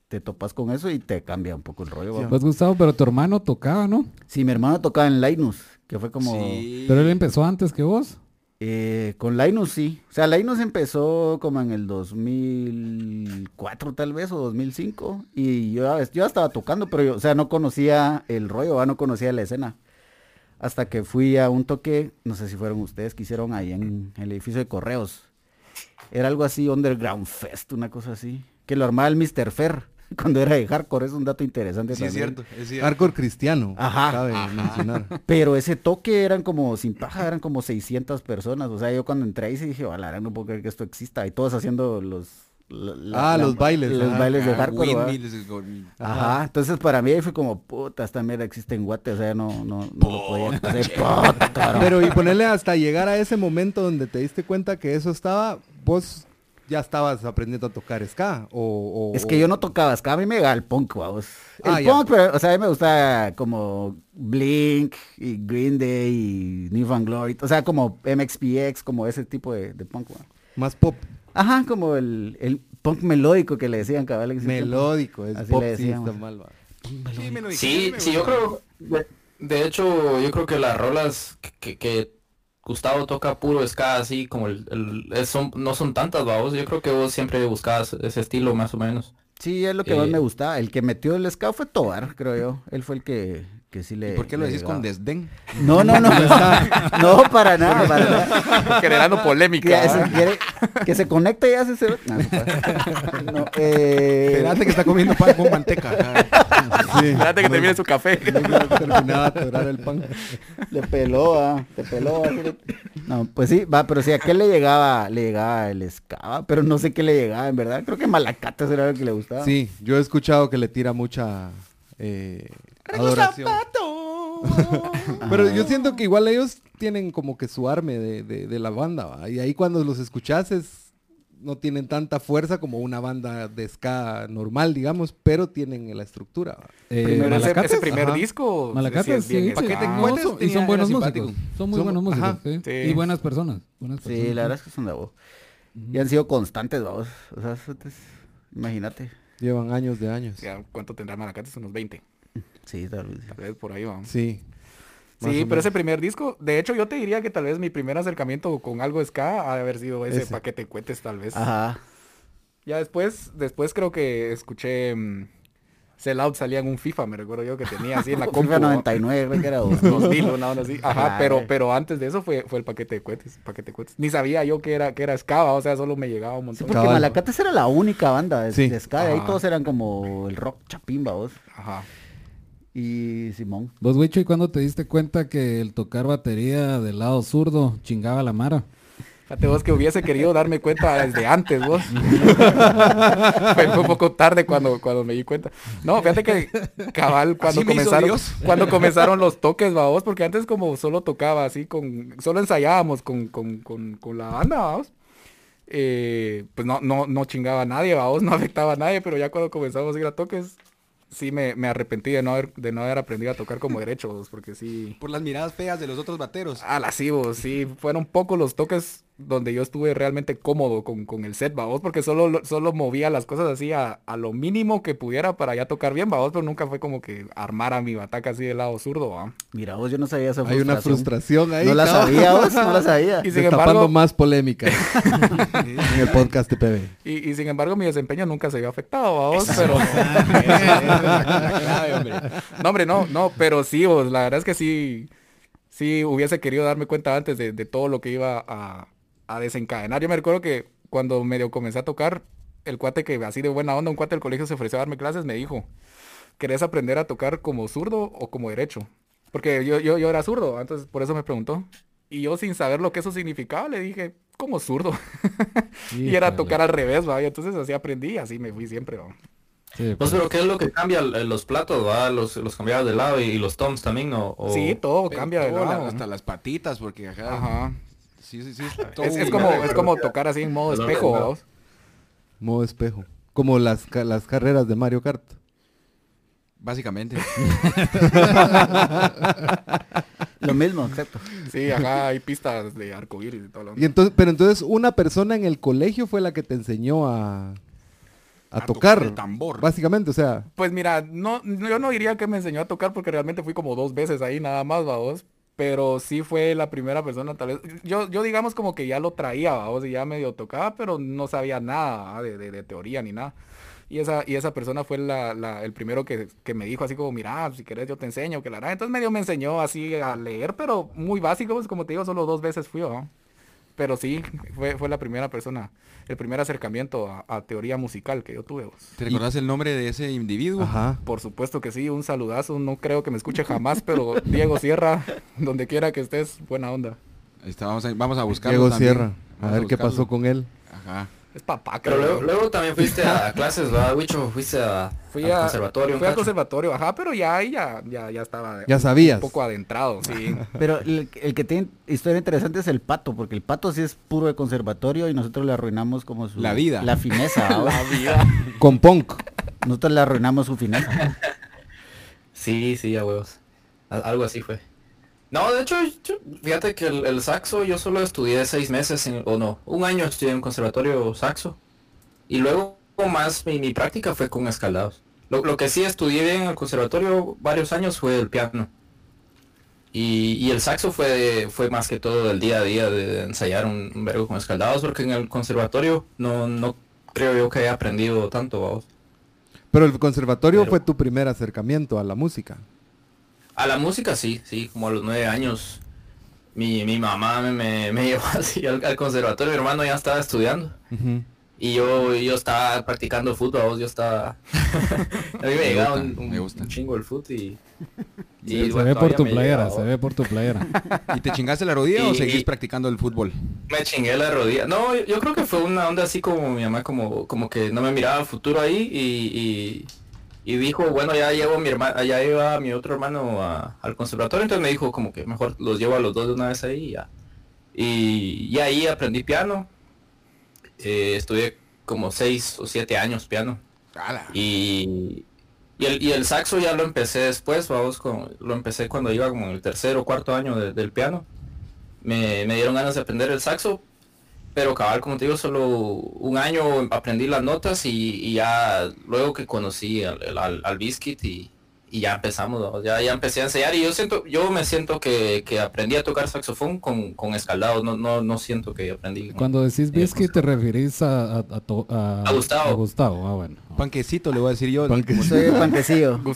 te topas con eso y te cambia un poco el rollo. ¿va? Pues Gustavo, pero tu hermano tocaba, ¿no? Sí, mi hermano tocaba en Linus, que fue como... Sí. Pero él empezó antes que vos. Eh, con Linus sí. O sea, Linus empezó como en el 2004 tal vez o 2005 y yo, ya- yo ya estaba tocando, pero yo, o sea, no conocía el rollo, ¿va? no conocía la escena. Hasta que fui a un toque, no sé si fueron ustedes que hicieron ahí en el edificio de correos. Era algo así, Underground Fest, una cosa así. Que lo armaba el Mr. Fer cuando era de hardcore, es un dato interesante Sí, es también. cierto, es cierto. hardcore cristiano. Ajá. Cabe mencionar. Pero ese toque eran como, sin paja, eran como 600 personas. O sea, yo cuando entré ahí sí dije, "Ojalá, no puedo creer que esto exista. Y todos haciendo los... la- la- Ah, la- los bailes, Los bailes de Ah, hardcore, Ajá. Entonces para mí ahí fue como, puta, esta mierda existe en Guate. O sea, no, no, no lo podía hacer. Pero y ponerle hasta llegar a ese momento donde te diste cuenta que eso estaba, vos ya estabas aprendiendo a tocar ska o, o- Es que yo no tocaba ska, a mí me llegaba el punk, vamos. El Ah, ya. punk, pero, o sea, a mí me gusta como Blink y Green Day y New Van Glory. O sea, como MXPX, como ese tipo de, de punk, ¿va? más pop Ajá, como el, el punk melódico que le decían cabal melódico, es Así pop le sí mal. va. Sí, Sí, yo creo, de, de hecho, yo creo que las rolas que Gustavo toca puro ska, así como el, el- son, no son tantas, vos. Yo creo que vos siempre buscabas ese estilo más o menos. Sí, es lo que más Eh, me gustaba. El que metió el ska fue Tobar, creo yo. Él fue el que, que sí le... ¿Y por qué lo decís con desdén? No, no, no. no, para nada, para nada. Generando Que, polémica. se, quiere- que se conecte y hace ese... No, no, eh, Espérate que está comiendo pan con manteca. Sí, Espérate que termine su café. terminaba de atorar el pan. Le peló, ah, te peló. ah. No, pues sí, va, pero sí, a qué le llegaba, le llegaba el ska, va, pero no sé qué le llegaba, en verdad. Creo que Malacates era lo que le gustaba. Sí, yo he escuchado que le tira mucha eh, adoración. Pero yo siento que igual ellos tienen como que su arme de, de- de la banda, ¿va? Y ahí cuando los escuchas es- no tienen tanta fuerza como una banda de ska normal, digamos, pero tienen la estructura, ¿va? Eh, Primero ese, Malacates, ese primer ajá. disco. Malacates, sí, ska. sí, Paquete no, Cuetes son- y son buenos músicos. Son muy Son- buenos músicos, ajá. sí. Sí. Y buenas personas. buenas Sí, la verdad es que son de vos. Y han sido constantes, vamos. O sea, imagínate. Llevan años de años. ¿Cuánto tendrá Malacates? Unos 20. Sí, tal vez. Tal vez por ahí vamos. Sí. Más Sí, pero ese primer disco, de hecho yo te diría que tal vez mi primer acercamiento con algo ska ha de haber sido ese, Ese. paquete de cohetes tal vez. Ajá. Ya después, después creo que escuché mm, Sell Out salía en un FIFA, me recuerdo yo que tenía así en la compu. FIFA ¿no? 99, creo que era. vos. 2000, una onda así. Ajá, Ah, pero, eh. pero antes de eso fue, fue el paquete de cohetes, paquete de cohetes. Ni sabía yo que era, que era ska, o sea, solo me llegaba un Sí, montón. porque Cabal. Malacates era la única banda de, Sí. de ska. de Ahí todos eran como el rock chapimba, vos. Ajá. Y Simón. Vos, Wicho, ¿y cuándo te diste cuenta que el tocar batería del lado zurdo chingaba la mara? Fíjate vos que hubiese querido darme cuenta desde antes, vos. fue, fue un poco tarde cuando, cuando me di cuenta. No, fíjate que cabal cuando Así comenzaron, cuando comenzaron los toques, vamos, porque antes como solo tocaba así con, solo ensayábamos con, con, con, con la banda, vamos. Eh, pues no, no, no chingaba a nadie, vamos, no afectaba a nadie, pero ya cuando comenzamos a ir a toques, sí me, me arrepentí de no haber, de no haber aprendido a tocar como derecho, vos, porque sí. Por las miradas feas de los otros bateros. Ah, lascivos, sí. Fueron pocos los toques donde yo estuve realmente cómodo con, con el set, vamos, porque solo, lo- solo movía las cosas así a, a lo mínimo que pudiera para ya tocar bien, vamos, pero nunca fue como que armara mi bataca así del lado zurdo, ¿va? Mira, vos, yo no sabía esa Hay una frustración ahí. No la sabía, vos, no la sabía. Y sin embargo, más polémica en el podcast de PB. y, y sin embargo mi desempeño nunca se vio afectado, vamos, pero... No, hombre, no, no, pero sí, vos, la verdad es que sí, sí hubiese querido darme cuenta antes de, de todo lo que iba a, a desencadenar. Yo me recuerdo que cuando medio comencé a tocar, el cuate que así de buena onda, un cuate del colegio se ofreció a darme clases, me dijo, ¿querés aprender a tocar como zurdo o como derecho? Porque yo, yo, yo era zurdo, entonces por eso me preguntó. Y yo sin saber lo que eso significaba, le dije, como zurdo. y era tocar al revés, ¿va? Y entonces así aprendí y así me fui siempre, ¿va? Sí, Pues, pero ¿qué es lo que cambia eh, los platos, va? Los, los cambiados de lado y, y los toms también, ¿no? O- Sí, todo cambia de lado. la- Hasta las patitas, porque acá... Ajá. Sí, sí, sí. Es, como, es como tocar así en modo espejo. Modo espejo. Como las, las carreras de Mario Kart. Básicamente. Lo mismo, exacto. Sí, acá hay pistas de arcoíris y todo lo Y entonces, pero entonces una persona en el colegio fue la que te enseñó a, a, A tocar. tocar el tambor. Básicamente, o sea, Pues mira, no, yo no diría que me enseñó a tocar porque realmente fui como dos veces ahí nada más, vamos. Pero sí fue la primera persona, tal vez. Yo, yo digamos como que ya lo traía, vamos, y ya medio tocaba, pero no sabía nada ¿va? de, de- teoría ni nada. Y esa, y esa persona fue la, el primero que, que me dijo así como, mira, si querés yo te enseño, que la hará. Entonces medio me enseñó así a leer, pero muy básico, pues como te digo, solo dos veces fui, ¿va? Pero sí, fue, fue la primera persona, el primer acercamiento a, a teoría musical que yo tuve. vos. ¿Te recordás el nombre de ese individuo? ajá. Por supuesto que sí, un saludazo, no creo que me escuche jamás, pero Diego Sierra, donde quiera que estés, buena onda. Ahí está, vamos a, vamos a buscarlo Diego también. Sierra. A ver qué pasó con él. Ajá. Es papá, Pero luego, luego también fuiste a clases, ¿va, Wicho? Fuiste a, fui al a, conservatorio. un fui al conservatorio, ajá, pero ya ahí ya, ya, ya estaba Ya un- sabías. un poco adentrado, sí. Pero el, el que tiene historia interesante es el pato, porque el pato sí es puro de conservatorio y nosotros le arruinamos como su... La vida. La fineza. La vida. Con punk. Nosotros le arruinamos su fineza. Sí, sí, a huevos. Al- Algo así fue. No, de hecho, yo- fíjate que el, el saxo yo solo estudié seis meses, en- o no, un año estudié en conservatorio saxo. Y luego más mi, mi práctica fue con escaldados. Lo, lo que sí estudié bien en el conservatorio varios años fue el piano. Y, y el saxo fue, fue más que todo del día a día de ensayar un, un vergo con escaldados, porque en el conservatorio no, no creo yo que haya aprendido tanto, vamos. Pero el conservatorio Pero- fue tu primer acercamiento a la música. A la música sí, sí, como a los nueve años. Mi, mi mamá me, me, me llevó así al, al conservatorio, mi hermano ya estaba estudiando. Y yo, yo estaba practicando fútbol, yo estaba... a mí me, Me llegaba gusta, un, un- me gusta. un chingo el fútbol y... Se, se bueno, ve por tu playera, llegaba. se ve por tu playera. ¿Y te chingaste la rodilla o Y- seguís practicando el fútbol? Me chingué la rodilla. No, yo, yo creo que fue una onda así como mi mamá, como, como que no me miraba el futuro ahí y, y, y dijo, bueno, ya llevo mi hermano, ya iba mi otro hermano a- al conservatorio, entonces me dijo como que mejor los llevo a los dos de una vez ahí y ya. Y, y ahí aprendí piano. Eh, estudié como seis o siete años piano. Y, y, el, y el saxo ya lo empecé después, vamos, con, lo empecé cuando iba como en el tercer o cuarto año de- del piano. Me, me dieron ganas de aprender el saxo, pero cabal, como te digo, solo un año aprendí las notas y, y ya luego que conocí al, al, al Biscuit y, y ya empezamos, ¿no? ya, ya empecé a enseñar y yo siento, yo me siento que, que aprendí a tocar saxofón con, con escaldados, no, no, no siento que aprendí. Cuando decís eh, Biscuit te referís a, a, a to- a- A Gustavo. a Gustavo, ah, bueno. Panquecito le voy a decir yo. Panquecito. Soy panquecillo.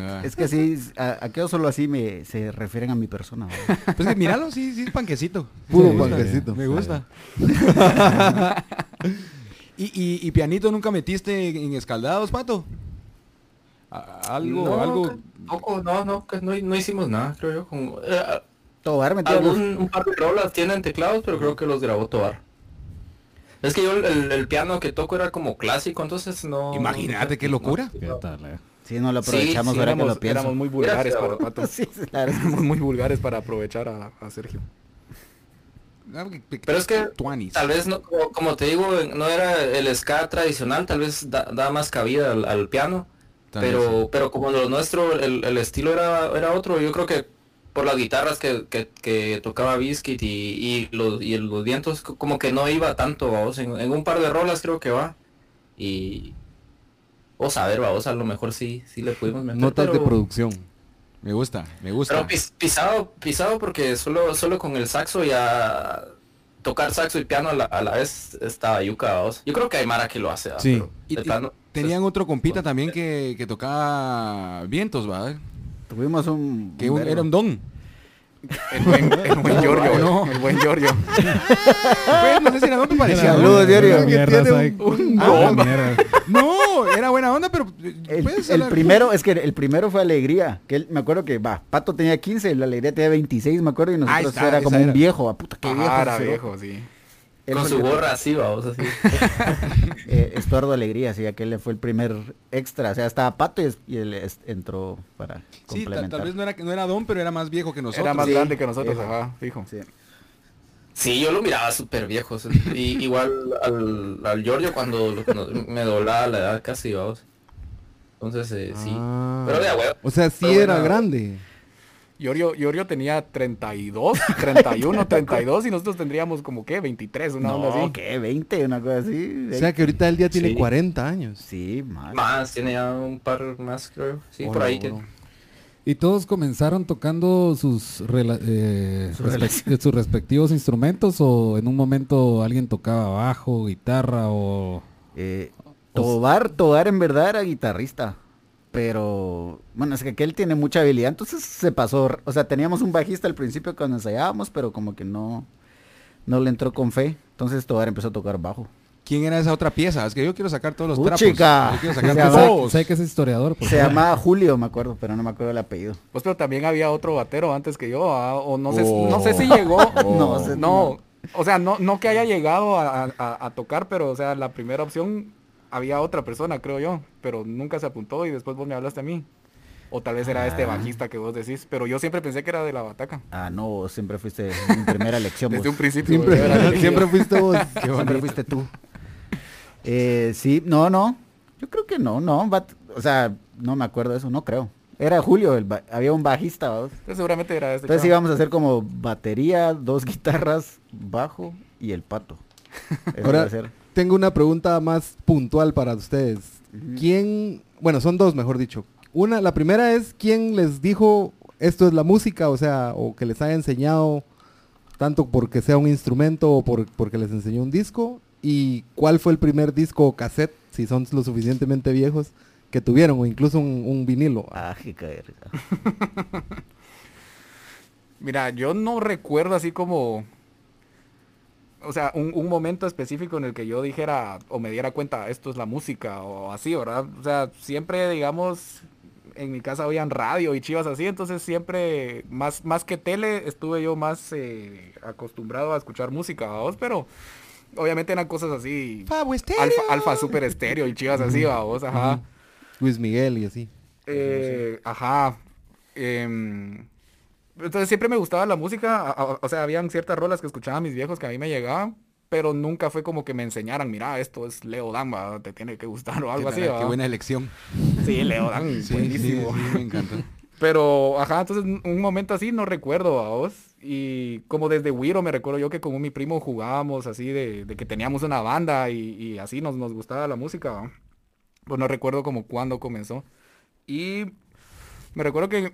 Ah. Es que así, a, aquello solo así me se refieren a mi persona. ¿verdad? Pues que míralo, sí, sí, es panquecito. Puro Sí, panquecito. Me gusta. ¿Y, y, y pianito nunca metiste en escaldados, pato? Algo, No, algo. que tampoco, no, no, que no, no hicimos nada, creo yo. Con, eh, Tobar algún un par de rolas tienen teclados, pero creo que los grabó Tobar. Es que yo el, el- piano que toco era como clásico, entonces no... Imagínate qué locura. ¿Qué tal, eh? Sí, no lo Sí, aprovechamos sí, ahora que Éramos, lo pienso. éramos muy vulgares Gracias, para Pato. Sí, sí, que Éramos muy vulgares para aprovechar a, a Sergio. Que- que- Pero es que tuanis. tal vez, no, como, como te digo, no era el ska tradicional, tal vez da, da más cabida al, al piano. Pero pero como lo nuestro, el, el estilo era, era otro, yo creo que por las guitarras que, que, que tocaba Biscuit y, y, los, y los vientos, co- como que no iba tanto, vamos, en, en un par de rolas creo que va. Y... Vamos a ver, vamos, a lo mejor sí, sí le pudimos meter. Notas de producción. Me gusta, me gusta. Pero pis- pisado, pisado porque solo, solo con el saxo ya tocar saxo y piano a la, a la vez está yuca, vamos. Yo creo que hay Mara que lo hace, ¿va? Sí. Pero Y- de y plano, tenían pues, otro compita también que, que tocaba vientos, ¿va? Tuvimos un... Que un un- vergo. era un don. El buen, el buen Giorgio. El buen Giorgio. No sé si era don, me parecía. Saludos. Que tiene un- Ah. No, era buena onda, pero... eh, El, el primero, es que el primero fue Alegría, que él, me acuerdo que, va, Pato tenía 15, la Alegría tenía 26, me acuerdo, y nosotros está, era como era. un viejo, a puta, qué viejo. Era ese viejo, sí. Él con su gorra así, vamos, así. eh, Estuardo Alegría, sí, aquel fue el primer extra, o sea, estaba Pato y, él es- entró para Sí, tal, complementar. tal vez no era, no era don, pero era más viejo que nosotros. Era más sí, grande que nosotros, viejo. ajá, fijo. Sí. Sí, yo lo miraba súper viejo. o sea, y, igual al, al Giorgio cuando, cuando me doblaba la edad casi, vamos. Entonces, eh, sí. Ah. Pero de huevo. O sea, sí Pero era bueno. grande. Giorgio, Giorgio tenía 32, 31, 32 y nosotros tendríamos como que 23, una onda No, así. ¿qué? 20, una cosa así. O sea, que ahorita él ya tiene Sí. 40 años. Sí, más. Más, tiene ya un par más, creo. Sí, por ahí. oro. Y todos comenzaron tocando sus, rela- eh, Sus respec- sus respectivos instrumentos o en un momento alguien tocaba bajo, guitarra o... Eh, Tobar, Tobar en verdad era guitarrista. Pero, bueno, es que aquel tiene mucha habilidad, entonces se pasó. O sea, teníamos un bajista al principio cuando ensayábamos, pero como que no, no le entró con fe. Entonces Tobar empezó a tocar bajo. ¿Quién era esa otra pieza? Es que yo quiero sacar todos los ¡Uh, trapos. chica! Yo quiero sacar todos. Sé que es historiador. Se llamaba Julio, me acuerdo, pero no me acuerdo el apellido. Pues pero también había otro batero antes que yo, ah, o no sé, Oh. no sé si llegó. No sé, no, o sea, no, no que haya llegado a, a- a tocar, pero o sea, la primera opción había otra persona, creo yo, pero nunca se apuntó y después vos me hablaste a mí. O tal vez era este Ah. bajista que vos decís, pero yo siempre pensé que era de la bataca. Ah, no, vos siempre fuiste mi primera elección. Desde vos. un principio. Siempre, siempre fuiste vos. Siempre fuiste tú. Eh, sí, no, no. Yo creo que no, no. o sea, no me acuerdo de eso, no creo. Era Julio, el había un bajista. ¿vos? Entonces, seguramente era este. Entonces chavo. íbamos a hacer como batería, dos guitarras, bajo y el pato. Eso Ahora- iba a ser. Tengo una pregunta más puntual para ustedes. ¿Quién, bueno, son dos, mejor dicho. Una, la primera es quién les dijo esto es la música, o sea, o que les haya enseñado tanto porque sea un instrumento o por, porque les enseñó un disco. Y cuál fue el primer disco o cassette, si son lo suficientemente viejos, que tuvieron, o incluso un, un vinilo. Ah, qué caer. Mira, yo no recuerdo así como. O sea, un, un momento específico en el que yo dijera o me diera cuenta, esto es la música o así, ¿verdad? O sea, siempre, digamos, en mi casa habían radio y chivas así, entonces siempre, más, más que tele, estuve yo más eh, acostumbrado a escuchar música, vos, pero obviamente eran cosas así. Fabo Estéreo. Alfa, alfa super estéreo y chivas así, vos, ajá. Luis Miguel y así. Eh, ajá. Em, entonces siempre me gustaba la música. a- a- O sea, habían ciertas rolas que escuchaban mis viejos que a mí me llegaban. Pero nunca fue como que me enseñaran, mira, esto es Leo Dan, va, te tiene que gustar o algo Qué así. tal, va". Qué buena elección. Sí, Leo Dan, Sí, buenísimo. sí, me encanta. Pero, ajá, entonces un- un momento así no recuerdo a vos. Y como desde Wiro me recuerdo yo que con mi primo jugábamos así de, de que teníamos una banda y, y así nos, nos gustaba la música. ¿va? Pues no recuerdo como cuándo comenzó. Y me recuerdo que...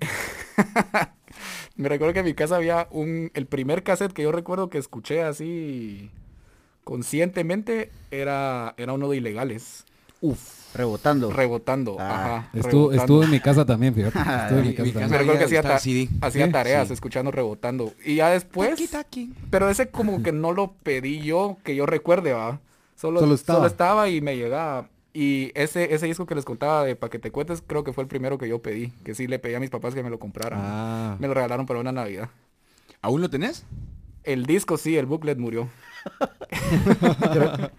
me recuerdo que en mi casa había un... El primer cassette que yo recuerdo que escuché así conscientemente era, era uno de ilegales. Uf, rebotando. Rebotando. Ah, ajá, Estuvo, rebotando. estuvo en mi casa también, fíjate. Estuvo en mi casa. Me recuerdo que hacía, Está el ta- CD. hacía Sí, tareas sí. escuchando rebotando. Y ya después, pero ese como que no lo pedí yo, que yo recuerde, va. Solo, Solo solo estaba. estaba. y me llegaba. Y ese, ese disco que les contaba de Pa' que te cuentes, creo que fue el primero que yo pedí. Que sí le pedí a mis papás que me lo compraran. Ah. Me lo regalaron para una Navidad. ¿Aún lo tenés? El disco sí, el booklet murió.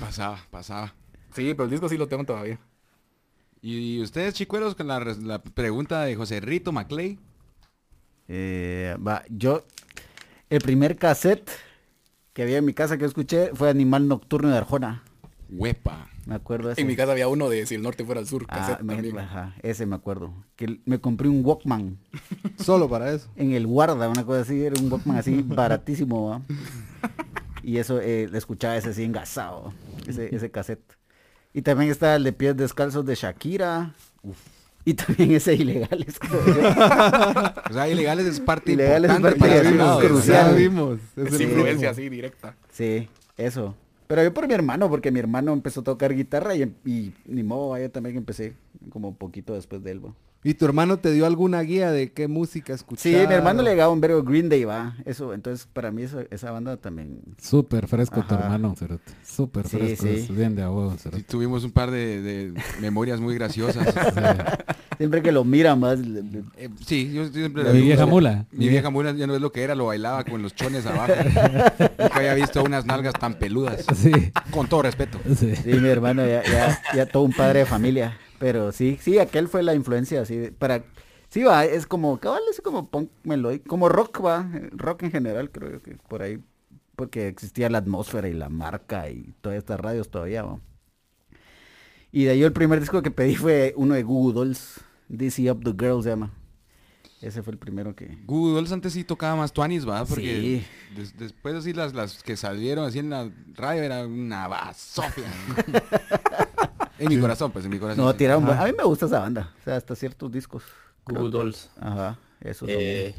Pasaba, pasaba. Sí, pero el disco sí lo tengo todavía. ¿Y ustedes, chicuelos, con la, pregunta de José Rito Maclay? Eh, va, yo, el primer cassette que había en mi casa que escuché fue Animal Nocturno de Arjona. Huepa. Me acuerdo de ese. En mi casa había uno de Si el norte fuera el sur. Ah, cassette me- también. ajá, ese me acuerdo. Que me compré un Walkman Solo para eso. en el Guarda, una cosa así, era un Walkman así baratísimo, ¿va? Y eso, eh, le escuchaba ese así engasado, ese, ese cassette. Y también está el de pies descalzos de Shakira. Y también ese Ilegales. O sea, ilegales es parte Ilegales es importante parte para de- lado, crucial. vimos. Es Es influencia así directa. Sí, eso. Pero yo por mi hermano, porque mi hermano empezó a tocar guitarra y, y ni modo, yo también empecé como poquito después de él. ¿Y tu hermano te dio alguna guía de qué música escuchar? Sí, mi hermano le llegaba un verbo Green Day, va. Eso, entonces para mí eso- esa banda también. Súper fresco tu hermano, Cerote. Súper Sí, fresco. sí. bien de abuelo, Sí, Cerote. tuvimos un par de, de memorias muy graciosas. Siempre que lo miran más. le- le- Eh, sí, yo siempre... Mi vieja mula. Mi vieja mula ya no es lo que era, lo bailaba con los chones abajo. Nunca había visto unas nalgas tan peludas. Sí. Con todo respeto. sí. Sí, mi hermano ya, ya, ya todo un padre de familia. Pero sí, sí, aquel fue la influencia así. de- para, sí, va, es como, cabal, es como punk melódico, como rock, va. Rock en general, creo que por ahí. Porque existía la atmósfera y la marca y todas estas radios todavía, va. Y de ahí el primer disco que pedí fue uno de Google Dolls. DC Up the Girl se llama. Ese fue el primero que... Google Dolls antes sí tocaba más tuanis, ¿va? Porque Sí. des- después así las, las que salieron así en la radio era una basofia. en mi corazón, pues, en mi corazón. No, tiraron... A mí me gusta esa banda. O sea, hasta ciertos discos. Google Dolls. Ajá, eso. Eh,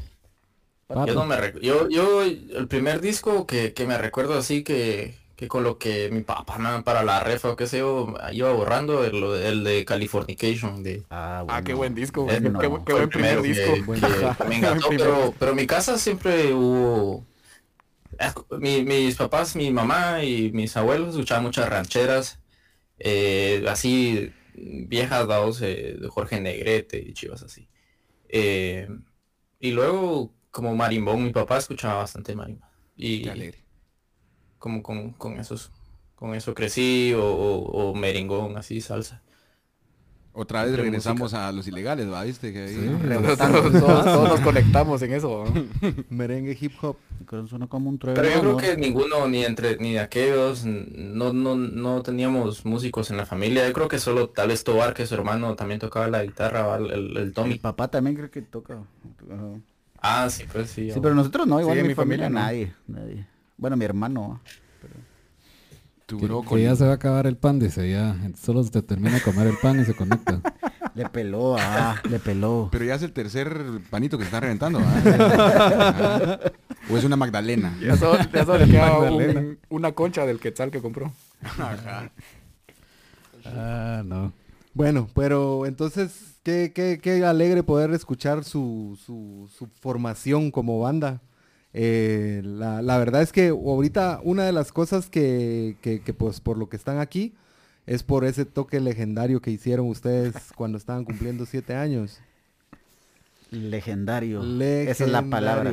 yo no me yo, yo el primer disco que, que me recuerdo así que, que con lo que mi papá para la refa o qué sé yo iba borrando el, el de Californication de Ah, Ah, qué bueno. buen disco. Eh, Qué, no. qué buen- qué primer disco. que- que me encantó, pero, pero en mi casa siempre hubo mi- mis papás, mi mamá y mis abuelos escuchaban muchas rancheras eh, así viejas dados eh, de Jorge Negrete y chivas así. Eh, y luego como marimbón, mi papá escuchaba bastante marimbón. Y Qué alegre. como con, con esos, con eso crecí o, o, o merengón, así salsa. Otra vez regresamos a los ilegales, ¿va? ¿Viste? Que ahí- Todos, todos- todos nos conectamos en eso. ¿no? Merengue hip hop. Que Suena como un trueno, Pero yo creo ¿no? que ninguno, ni entre, ni de aquellos, no, no, no teníamos músicos en la familia. Yo creo que solo tal vez Tobar, que su hermano también tocaba la guitarra, el, el, el Mi Tommy. papá también creo que toca. Ajá. Ah, sí, pues sí. Sí, pero nosotros no, igual Sí, en mi mi familia, familia no. nadie, nadie. Bueno, mi hermano. Tu Que, ya se va a acabar el pan, dice, ya. Solo se termina de comer el pan y se conecta. Le peló, ah, le peló. Pero ya es el tercer panito que se está reventando, ¿va? o es una Magdalena. Ya solo, ya solo le queda Magdalena. un- una concha del quetzal que compró. Ah, no. Bueno, pero entonces, qué, qué, qué alegre poder escuchar su, su, su formación como banda. Eh, la, la verdad es que ahorita una de las cosas que, que, que, pues por lo que están aquí es por ese toque legendario que hicieron ustedes cuando estaban cumpliendo siete años. Legendario. Esa es la palabra.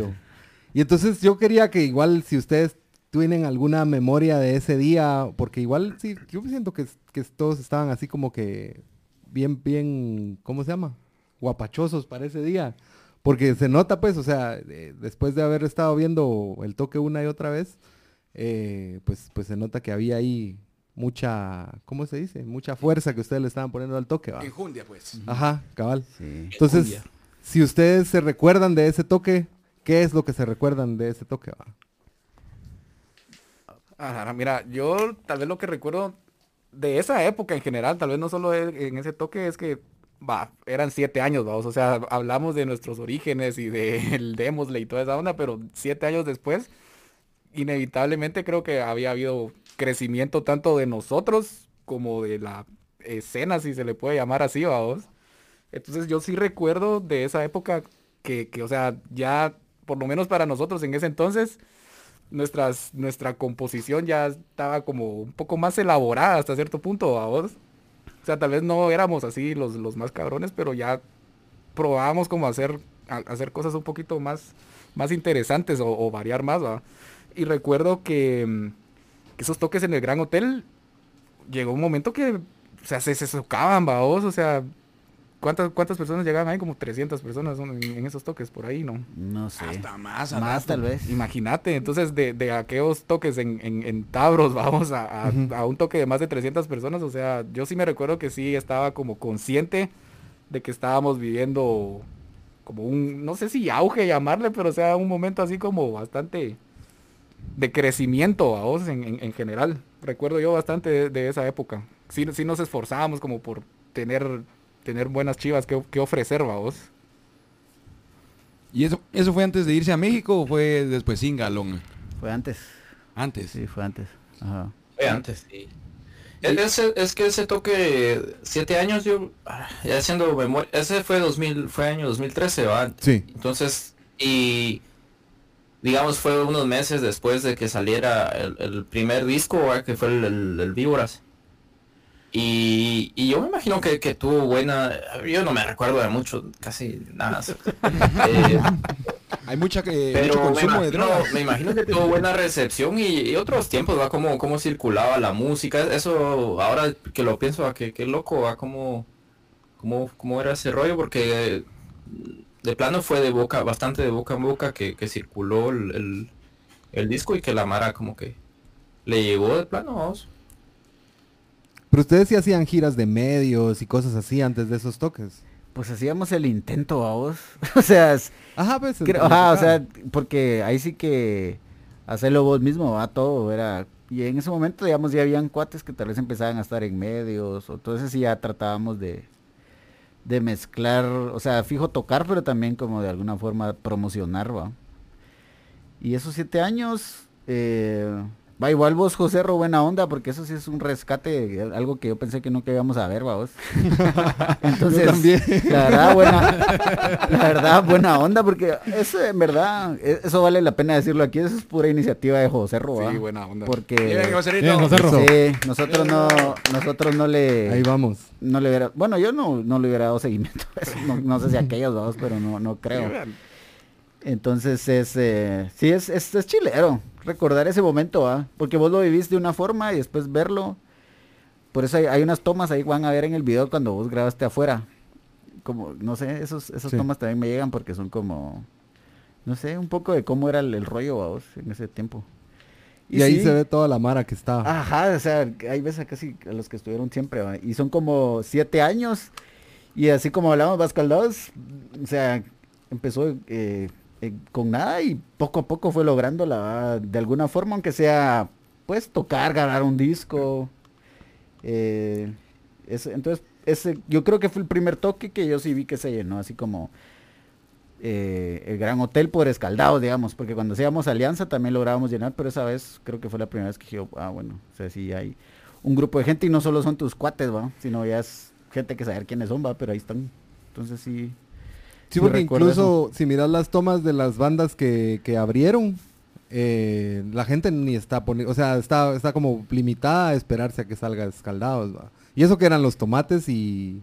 Y entonces yo quería que igual si ustedes tienen alguna memoria de ese día, porque igual sí, yo siento que, que todos estaban así como que bien, bien, ¿cómo se llama? Guapachosos para ese día. Porque se nota, pues, o sea, eh, después de haber estado viendo el toque una y otra vez, eh, pues, pues se nota que había ahí mucha, ¿cómo se dice? Mucha fuerza que ustedes le estaban poniendo al toque, ¿va? Enjundia, pues. Ajá, cabal. Sí. Entonces, Enjundia. si ustedes se recuerdan de ese toque, ¿qué es lo que se recuerdan de ese toque, va? Ah, mira, yo tal vez lo que recuerdo de esa época en general, tal vez no solo en ese toque, es que, va, eran siete años, vamos, o sea, hablamos de nuestros orígenes y del Demosle y toda esa onda, pero siete años después, inevitablemente creo que había habido crecimiento tanto de nosotros como de la escena, si se le puede llamar así, vamos. Entonces yo sí recuerdo de esa época que, que, o sea, ya, por lo menos para nosotros en ese entonces, nuestras, nuestra composición ya estaba como un poco más elaborada hasta cierto punto, vos. O sea, tal vez no éramos así los, los más cabrones, pero ya probábamos como hacer, hacer cosas un poquito más, más interesantes o, variar más, ¿va? Y recuerdo que, mm, que esos toques en el Gran Hotel, llegó un momento que, o sea, se, se socaban, vos, o sea, ¿cuántas, ¿cuántas personas llegaban ahí? Como 300 personas en, en esos toques por ahí, ¿no? No sé. Hasta más. Más rato. tal vez. Imagínate, entonces de, de aquellos toques en, en, en Tabros, vamos a, a- un toque de más de 300 personas, o sea, yo sí me recuerdo que sí estaba como consciente de que estábamos viviendo como un, no sé si auge llamarle, pero o sea, un momento así como bastante de crecimiento, vamos, en, en, en general. Recuerdo yo bastante de, de esa época. Sí, sí nos esforzábamos como por tener, tener buenas chivas que, que ofrecer, vamos. ¿Y eso, eso fue antes de irse a México o fue después sin galón? Fue antes. Antes. Sí, fue antes. Ajá. Fue antes, sí. Es, ese- es que ese toque, siete años, yo, ah, ya haciendo memoria, ese fue 2000, fue año 2013, ¿va? Sí. Entonces, y digamos fue unos meses después de que saliera el, el primer disco, ¿va? que fue el, el, el Víboras. Y, y yo me imagino que, que tuvo buena, yo no me recuerdo de mucho, casi nada. Eh, Hay mucha, que pero mucho me de imagino, drogas. me imagino que tuvo buena recepción y, y otros tiempos, va como cómo circulaba la música, eso ahora que lo pienso, va que loco, va como cómo, cómo era ese rollo, porque de plano fue de boca, bastante de boca en boca que, que circuló el, el, el disco y que la Mara como que le llegó de plano, vamos. Pero ustedes sí hacían giras de medios y cosas así antes de esos toques. Pues hacíamos el intento, vos. o sea, Ajá, pues. creo- ajá, o sea, porque ahí sí que hacerlo vos mismo, va todo, era. Y en ese momento, digamos, ya habían cuates que tal vez empezaban a estar en medios, o entonces sí ya tratábamos de, de mezclar, o sea, fijo tocar, pero también como de alguna forma promocionar, va. Y esos siete años, eh, va igual vos, José, Ro, buena onda, porque eso sí es un rescate, algo que yo pensé que nunca íbamos a ver, va vos. Entonces, también. la verdad, buena, la verdad, buena onda, porque eso en verdad, e- eso vale la pena decirlo aquí, eso es pura iniciativa de José Ro, ¿va? Sí, buena onda. Porque Bien, José Ro. sí, nosotros no, nosotros no le, Ahí vamos. no le hubiera, bueno, yo no, no le hubiera dado seguimiento a eso, no, no sé si aquellos dos, pero no, no Sí, creo. Entonces es, eh, sí, es, es, es chilero recordar ese momento, ¿va? Porque vos lo vivís de una forma y después verlo. Por eso hay, hay unas tomas ahí, van a ver en el video cuando vos grabaste afuera. Como, no sé, esos, esas Sí. tomas también me llegan porque son como, no sé, un poco de cómo era el, el rollo, ¿va vos, en ese tiempo. Y, ahí sí, se ve toda la mara que estaba. Ajá, o sea, hay veces casi a los que estuvieron siempre, ¿va? y son como siete años, y así como hablamos Vascaldados, o sea, empezó eh, eh, con nada y poco a poco fue lográndola, ¿va? de alguna forma, aunque sea, pues, tocar, grabar un disco, eh, entonces, ese, yo creo que fue el primer toque que yo sí vi que se llenó, así como eh, el Gran Hotel por Escaldados, digamos, porque cuando hacíamos Alianza también lográbamos llenar, pero esa vez creo que fue la primera vez que dije, ah, bueno, o sea, sí hay un grupo de gente y no solo son tus cuates, va, sino ya es gente que saber quiénes son, va, pero ahí están. Entonces sí. Sí, porque incluso si miras las tomas de las bandas que, que abrieron, eh, la gente ni está poniendo, o sea, está, está como limitada a esperarse a que salga escaldados, ¿va? Y eso que eran los tomates y,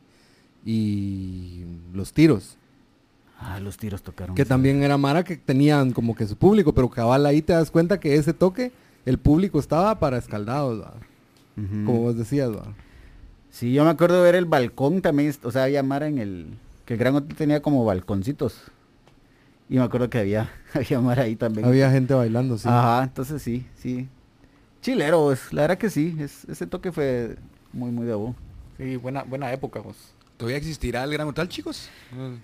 y los tiros, Ah, los tiros tocaron. que también era Mara que tenían como que su público, pero cabal ahí te das cuenta que ese toque, el público estaba para escaldados, ¿va? Como vos decías, ¿va? Sí, yo me acuerdo de ver el balcón también, o sea, había Mara en el, que el Gran Hotel tenía como balconcitos. Y me acuerdo que había, había Mara ahí también. Había gente bailando, sí. Ajá, entonces sí, sí. Chilero, es, la verdad que sí, es, ese toque fue muy, muy de abu. Sí, buena, buena época, pues. ¿Todavía existirá el Gran Hotel, chicos?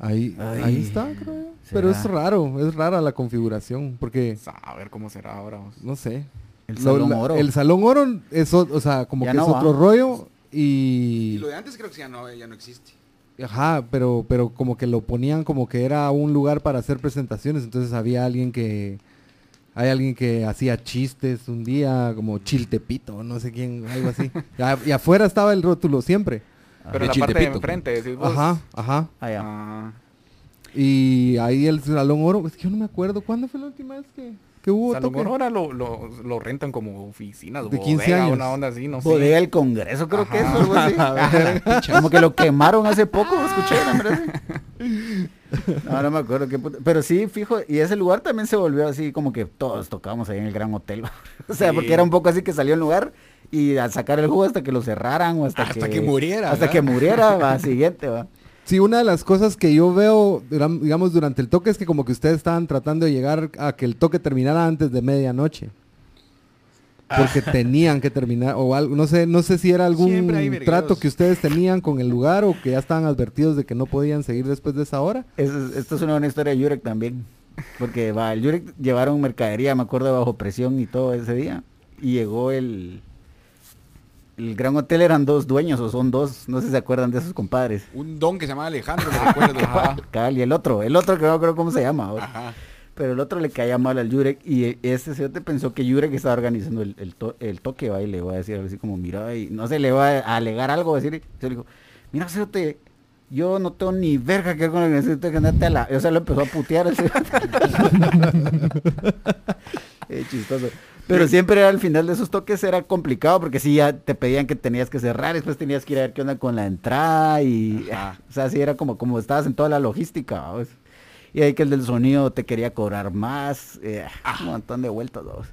Ahí, Ay, ahí está, creo. Pero es raro, es rara la configuración, porque, A ver cómo será ahora. pues. no sé. El Lo- Salón la- Oro. El Salón Oro es, o o sea, como Ya que no es va. otro rollo y... Y lo de antes creo que ya no, ya no existe. Ajá, pero, pero como que lo ponían como que era un lugar para hacer presentaciones, entonces había alguien que... Hay alguien que hacía chistes un día, como Chiltepito, no sé quién, algo así. Y afuera estaba el rótulo siempre. Pero De en la parte de enfrente, decís vos. Ajá, ajá. Ah, ya. Ah, Y ahí el Salón Oro, es que yo no me acuerdo, ¿cuándo fue la última vez que, que hubo Salón toque? Oro ahora lo, lo, lo rentan como oficinas, De 15 bodega, años. una onda así, no Bodega sé. del Congreso, creo que es algo así. Ajá. Como que lo quemaron hace poco, escuché, la verdad. No, no me acuerdo qué puta- Pero sí, fijo, y ese lugar también se volvió así como que todos tocábamos ahí en el Gran Hotel. o sea, Sí. porque era un poco así que salió el lugar y a sacar el jugo hasta que lo cerraran o hasta, Hasta que muriera, Hasta ¿verdad? que muriera, va, siguiente, va. Sí, una de las cosas que yo veo, digamos, durante el toque es que como que ustedes estaban tratando de llegar a que el toque terminara antes de medianoche. Porque tenían que terminar, o algo, no sé, no sé si era algún trato que ustedes tenían con el lugar o que ya estaban advertidos de que no podían seguir después de esa hora. Eso es- esto es una buena historia de Yurek también. Porque va, el Yurek llevaron mercadería, me acuerdo, bajo presión y todo ese día. Y llegó el... El Gran Hotel eran dos dueños, o son dos, no sé si se acuerdan de esos compadres. Un don que se llamaba Alejandro, me. Ajá. Cabal, y el otro, el otro que no creo cómo se llama. ahora. Ajá. Pero el otro le caía mal al Yurek y este se pensó que Yurek estaba organizando el, el, to- el toque, va, y le va a decir así como, mira, y no sé, le va a alegar algo, decir, se le dijo, mira, cerote, yo no tengo ni verga que ver con la organización, que andate a la... O sea, lo empezó a putear el cerote. Eh, chistoso. Pero siempre era al final de esos toques era complicado porque sí ya te pedían que tenías que cerrar, después tenías que ir a ver qué onda con la entrada y Ajá. o sea, sí era como como estabas en toda la logística, ¿vamos? Y ahí que el del sonido te quería cobrar más, eh, un montón de vueltas, ¿vamos?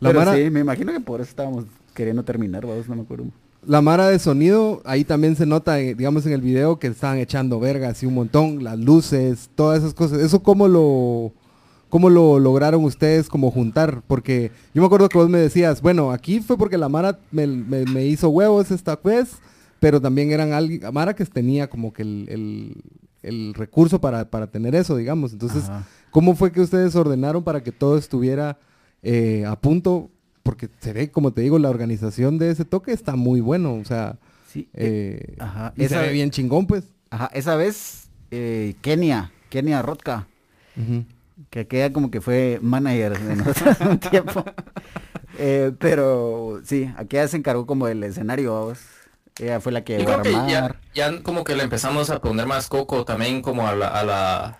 La Pero Mara- sí, me imagino que por eso estábamos queriendo terminar, ¿vamos? No me acuerdo. La mara de sonido, ahí también se nota, eh, digamos, en el video que estaban echando verga así un montón, las luces, todas esas cosas. ¿Eso cómo lo, cómo lo lograron ustedes como juntar? Porque yo me acuerdo que vos me decías, bueno, aquí fue porque la mara me, me- me hizo huevos esta vez, pero también eran alguien, mara que tenía como que el, el- el recurso para, para tener eso, digamos. Entonces, Ajá. ¿cómo fue que ustedes ordenaron para que todo estuviera eh, a punto? Porque se ve, como te digo, la organización de ese toque está muy bueno, o sea, Sí. eh, ajá, y se esa- ve bien chingón, pues. Ajá, esa vez eh, Kenia, Kenia Rotka, que queda como que fue manager de nosotros un tiempo. Eh, pero sí, aquella se encargó como del escenario, vamos. Ella fue la que Yo a creo que ya, ya como que le empezamos a poner más coco también como a la, a la,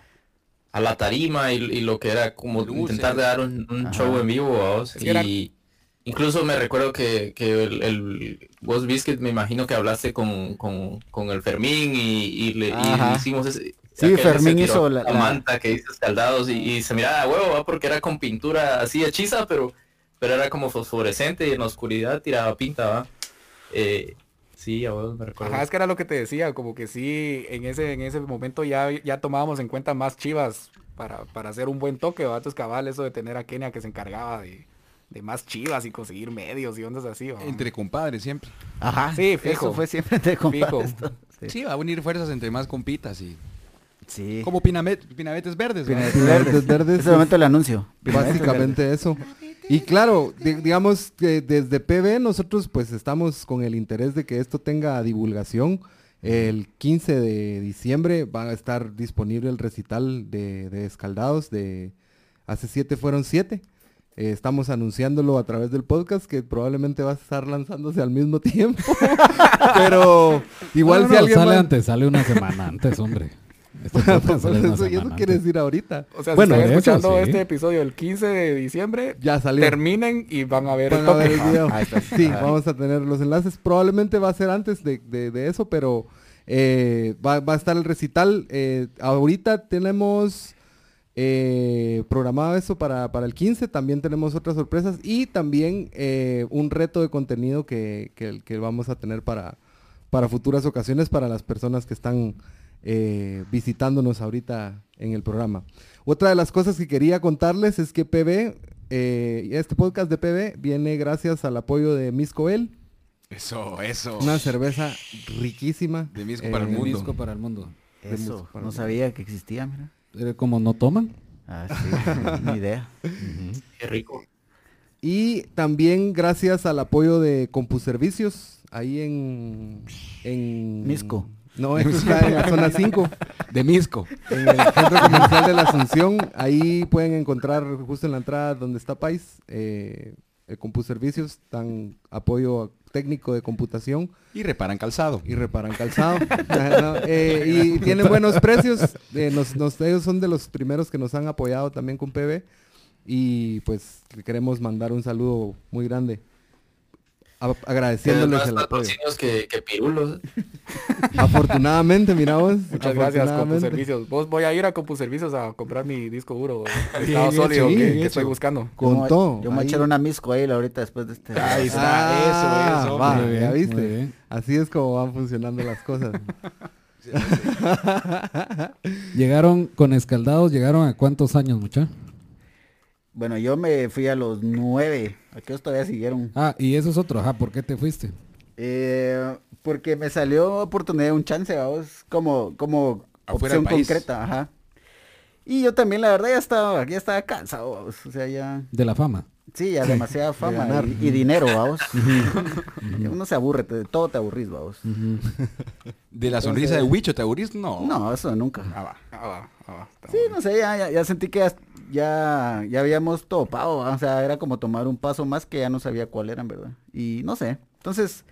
a la tarima y, y lo que era como Luces. intentar de dar un, show en vivo, que era- Y incluso me recuerdo que, que el, el vos Biscuit me imagino que hablaste con, con, con el Fermín y, y le y hicimos ese... Sí, Fermín hizo la- la- manta que dice escaldados y, y se miraba a huevo, ¿va? porque era con pintura así hechiza, pero, pero era como fosforescente y en la oscuridad tiraba pinta, ¿va? Eh, sí, a huevo me recuerdo. Ajá, es que era lo que te decía, como que sí, en ese, en ese momento ya, ya tomábamos en cuenta más chivas para, para hacer un buen toque, vatos cabal, eso de tener a Kenia que se encargaba de, de más chivas y conseguir medios y ondas así, ¿va? Entre compadres siempre. Ajá, Sí, fijo. Eso fue siempre esto. Sí. Sí, va a unir fuerzas entre más compitas y... Sí. Como pinamet- pinabetes verdes. verdes. verdes Es el momento del anuncio. Básicamente eso. Y claro, di- digamos que desde PB nosotros pues estamos con el interés de que esto tenga divulgación. El 15 de diciembre va a estar disponible el recital de, de Escaldados de hace siete fueron siete. Eh, estamos anunciándolo a través del podcast que probablemente va a estar lanzándose al mismo tiempo. Pero igual No, no, si alguien sale antes, sale una semana antes, hombre. Este Por eso, y eso semana quiere antes. decir ahorita. O sea, bueno, si están hecho, escuchando sí. este episodio el 15 de diciembre, ya salió. terminen y van a ver el Van a ver el video. Está. Sí, vamos a tener los enlaces. Probablemente va a ser antes de, de- de eso, pero eh, va, va a estar el recital. Eh, ahorita tenemos eh, programado eso para, para el 15. También tenemos otras sorpresas y también eh, un reto de contenido que, que, que vamos a tener para, para futuras ocasiones para las personas que están eh, visitándonos ahorita en el programa. Otra de las cosas que quería contarles es que PB, eh, este podcast de PB viene gracias al apoyo de Miscoel, Eso, eso. una cerveza riquísima. De Misco para el Eh, mundo. Disco para el mundo. Eso, para no sabía que existía, mira. Eh, Como no toman. Ah, sí, ni idea. Qué rico. Y también gracias al apoyo de CompuServicios, ahí en... en Misco. No, esto está en la zona 5, De Misco. en el centro comercial de la Asunción. Ahí pueden encontrar justo en la entrada donde está Pais, eh, el CompuServicios, dan apoyo técnico de computación Y reparan calzado. y reparan calzado. No, eh, y tienen buenos precios. eh, nos- nos- ellos son de los primeros que nos han apoyado también con PB. Y pues queremos mandar un saludo muy grande. A- agradeciéndoles el apoyo. patrocinios que, que pirulos. Afortunadamente, miramos. Muchas gracias, CompuServicios. Vos voy a ir a CompuServicios a comprar mi disco duro estado Bien sólido que, estoy buscando. Con yo, todo. Yo me voy a echar una misco ahí ahorita después de este. Ahí está, Ah, eso, eso. va, Muy bien, ya viste. Así es como van funcionando las cosas. Llegaron con escaldados, llegaron a cuántos años, mucha. Bueno, yo me fui a los nueve. Aquellos todavía siguieron. Ah, y eso es otro, ajá, ¿por qué te fuiste? Eh, porque me salió oportunidad, un chance, vamos, como, como Afuera opción concreta, ajá. Y yo también, la verdad, ya estaba, ya estaba cansado, vamos, o sea, ya, De la fama. sí, ya demasiada fama y, y dinero, vamos. Uno se aburre, te- de todo te aburrís, vamos. De la sonrisa de Huicho, ¿te aburrís? No. No, eso nunca. Ah, va. Ah, va, ah, va, Sí, no sé, ya, ya, ya sentí que ya, ya, ya habíamos topado, o sea, era como tomar un paso más que ya no sabía cuál era, en verdad. Y no sé, entonces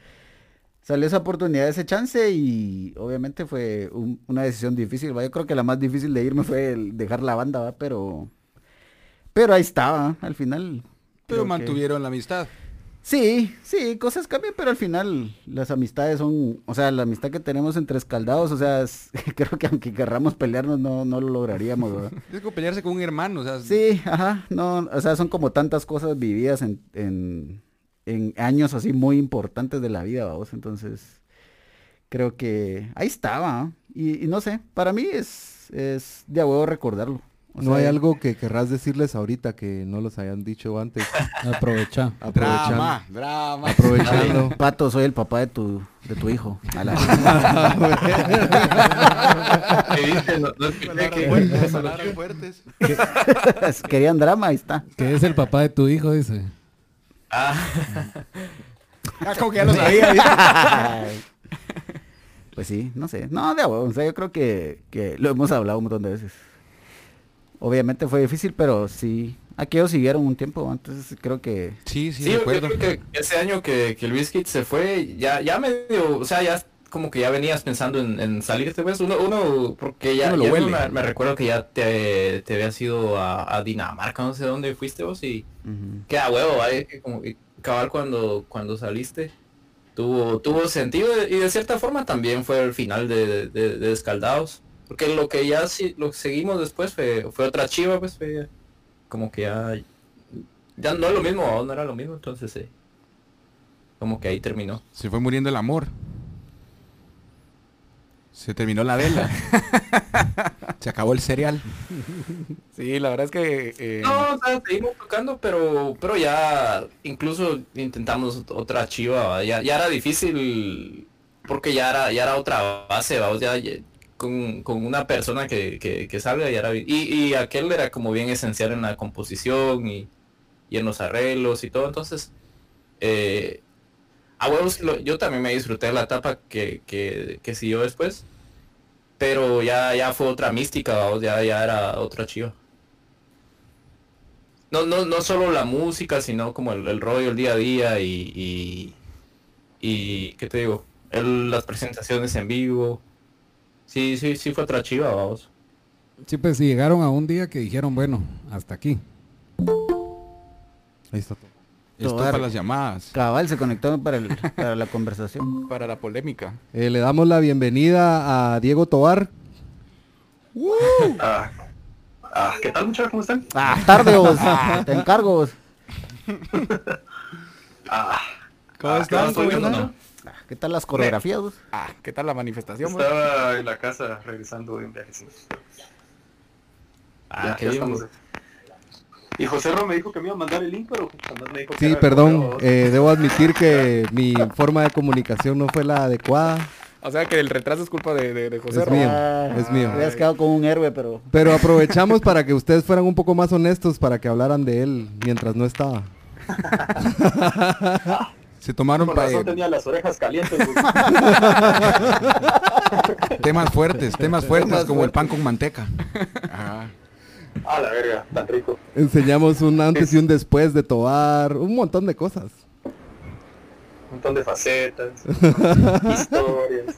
salió esa oportunidad, ese chance y obviamente fue un- una decisión difícil, ¿va? Yo creo que la más difícil de irme fue el dejar la banda, ¿va? Pero, pero ahí estaba, al final. Pero que- mantuvieron la amistad. Sí, sí, cosas cambian, pero al final las amistades son, o sea, la amistad que tenemos entre escaldados, o sea, es- creo que aunque querramos pelearnos no, no lo lograríamos, ¿verdad? Es como pelearse con un hermano, o sea, Sí, ajá, no, o sea, son como tantas cosas vividas en, en, en años así muy importantes de la vida, vamos, entonces creo que ahí estaba, y, y no sé, para mí es, es de a huevo recordarlo. O ¿No hay algo que querrás decirles ahorita que no los hayan dicho antes? Aprovecha. Drama, drama. Aprovechando. Pato, soy el papá de tu, de tu hijo. A la-. Querían drama, ahí está. Que es el papá de tu hijo, dice. Ah, Ah, como que ya lo sabía. pues sí, no sé. No, de huevo, o sea, yo creo que, que lo hemos hablado un montón de veces. Obviamente fue difícil, pero sí. Aquellos siguieron un tiempo, entonces creo que... Sí, sí, sí, de yo creo que ese año que, que Luis Kid se fue, ya, ya medio, o sea, ya como que ya venías pensando en, en salirte, pues, uno, uno, porque ya, Uno lo ya huele. me, me recuerdo que ya te, te habías ido a, a Dinamarca, no sé dónde fuiste vos, y ujú. queda huevo, que como cabal cuando, cuando saliste, tuvo, tuvo sentido, y de cierta forma también fue el final de, de, de Descaldados, porque lo que ya sí, lo que seguimos después fue, fue otra chiva, pues, fue como que ya, ya no es lo mismo, no era lo mismo, entonces, eh, como que ahí terminó. Se fue muriendo el amor. Se terminó la vela. Se acabó el cereal. Sí, la verdad es que... eh, No, o sea, seguimos tocando, pero, pero ya incluso intentamos otra chiva, ¿va? ya, ya era difícil porque ya era, ya era otra base, vamos, ya, ya con, con una persona que, que, que salga y, aquel era como bien esencial en la composición y, y en los arreglos y todo, entonces, eh, a huevos, yo también me disfruté de la etapa que, que, que siguió después, pero ya, ya fue otra mística, vamos, ya, ya era otra chiva. No, no, no solo la música, sino como el, el rollo, el día a día y, y, y ¿qué te digo? El- las presentaciones en vivo. Sí, sí, sí fue otra chiva, vamos. Sí, pues sí, llegaron a un día que dijeron, bueno, hasta aquí. Ahí está todo. Esto para las llamadas. Cabal se conectó para, el- para la conversación. para la polémica. Eh, le damos la bienvenida a Diego Tobar. Ah, ah, ¿Qué tal muchachos? ¿Cómo están? Ah, tarde vos. Te encargo vos. Ah, ¿Cómo ah? ¿estoy ¿Cómo no? Ah, ¿Qué tal las coreografías? Ah, ¿qué tal la manifestación? Estaba en la casa regresando de un viaje. sí. Ah, Ya, qué ya bien. Y José Ro me dijo que me iba a mandar el link, pero me dijo que Sí, perdón, eh, debo admitir que mi forma de comunicación no fue la adecuada, O sea que el retraso es culpa de, de, de José Es Ro. mío, Ah, es mío. Habías quedado como un héroe, pero... Pero aprovechamos para que ustedes fueran un poco más honestos para que hablaran de él mientras no estaba. Se tomaron Con pa- razón tenía las orejas calientes. temas fuertes, temas fuertes Temas como el pan con manteca. Ajá. Ah, la verga, tan rico. Enseñamos un antes y un después de Tobar, un montón de cosas. Un montón de facetas, historias.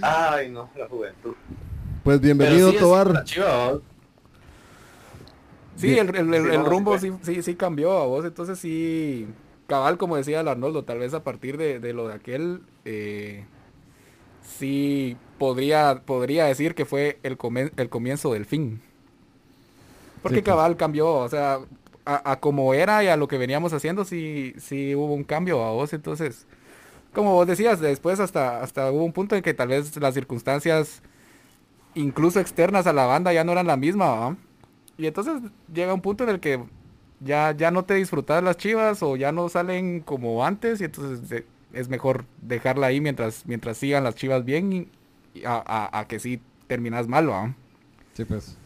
Ay, no, la juventud. Pues bienvenido sí es Tobar. una chiva, ¿no? Sí, el, el- el- rumbo sí sí, sí, cambió a vos, entonces sí, cabal como decía el Arnoldo, tal vez a partir de, de lo de aquel, eh, sí podría, podría decir que fue el, comen- el comienzo del fin. Porque Sí, pues. cabal cambió, o sea, a, a como era y a lo que veníamos haciendo, sí, sí hubo un cambio a vos, entonces, como vos decías, después hasta, hasta hubo un punto en que tal vez las circunstancias, incluso externas a la banda, ya no eran la misma, ¿va? Y entonces llega un punto en el que ya, ya no te disfrutas las chivas o ya no salen como antes y entonces es mejor dejarla ahí mientras, mientras sigan las chivas bien y, a, a- que sí terminas mal, ¿va? Sí, pues.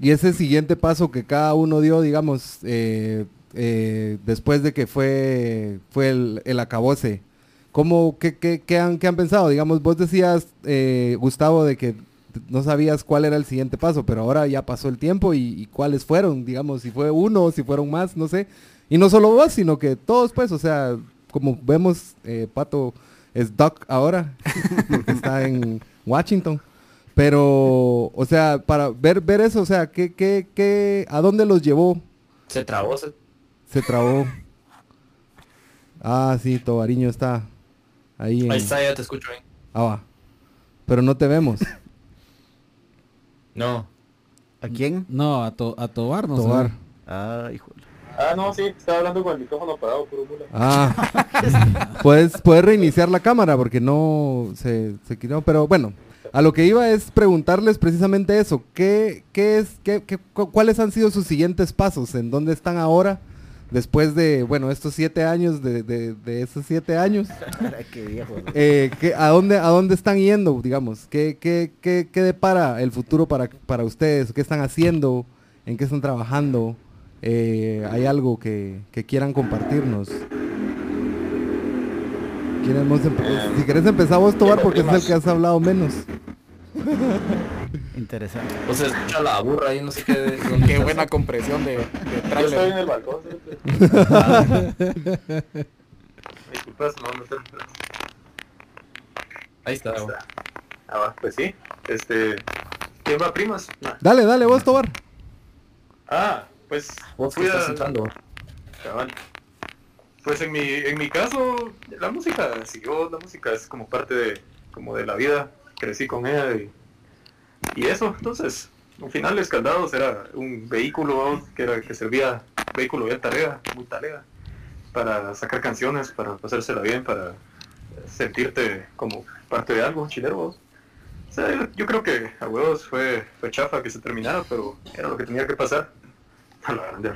Y ese siguiente paso que cada uno dio, digamos, eh, eh, después de que fue, fue el, el acabose, ¿cómo, qué, qué- qué han, qué han pensado? Digamos, vos decías, eh, Gustavo, de que no sabías cuál era el siguiente paso, pero ahora ya pasó el tiempo y, y cuáles fueron, digamos, si fue uno, si fueron más, no sé. Y no solo vos, sino que todos, pues, o sea, como vemos, eh, Pato es Doc ahora, porque está en Washington. Pero, o sea, para ver, ver eso, o sea, ¿qué, qué, qué, ¿a dónde los llevó? Se trabó, se... Se trabó. Ah, sí, Tobariño está ahí. en- Ahí está, ya te escucho bien. Ah, va. Pero no te vemos. No. ¿A quién? No, a, to- a Tobar no Tobar. sé. Ah, híjole. Ah, no, sí, estaba hablando con el micrófono mula. Ah. puedes, puedes reiniciar la cámara porque no se, se quitó. Pero bueno, a lo que iba es preguntarles precisamente eso. ¿Qué, qué es, qué, qué- cu- ¿Cuáles han sido sus siguientes pasos? ¿En dónde están ahora? Después de, bueno, estos siete años, de, de, de esos siete años. Qué viejo. Eh, ¿qué- a, dónde, ¿A dónde están yendo, digamos? ¿Qué, qué, qué, qué depara el futuro para, para ustedes? ¿Qué están haciendo? ¿En qué están trabajando? Eh, ¿Hay algo que, que quieran compartirnos? ¿Quieren empe- si querés empezar vos, Tobar, porque es el que has hablado menos. Interesante. O sea, escucha la burra ahí, no sé qué. Qué buena compresión de, de Yo estoy en el balcón. ¿sí? Disculpas, no, no te... Ahí está. Ahí está. Ah, va, pues sí. Este... ¿Quién va, primas? Dale, dale, vos, Tobar. Ah, pues... Vos fui estás a- entrando. Cabal. Pues en mi, en mi caso, la música siguió, la música es como parte de, como de la vida, crecí con ella y, y eso, entonces, al final Escaldados era un vehículo que era que servía, vehículo bien tarea, muy tarea, para sacar canciones, para pasársela bien, para sentirte como parte de algo, chilero. O sea, yo creo que a huevos fue, fue chafa que se terminara, pero era lo que tenía que pasar. A la grande.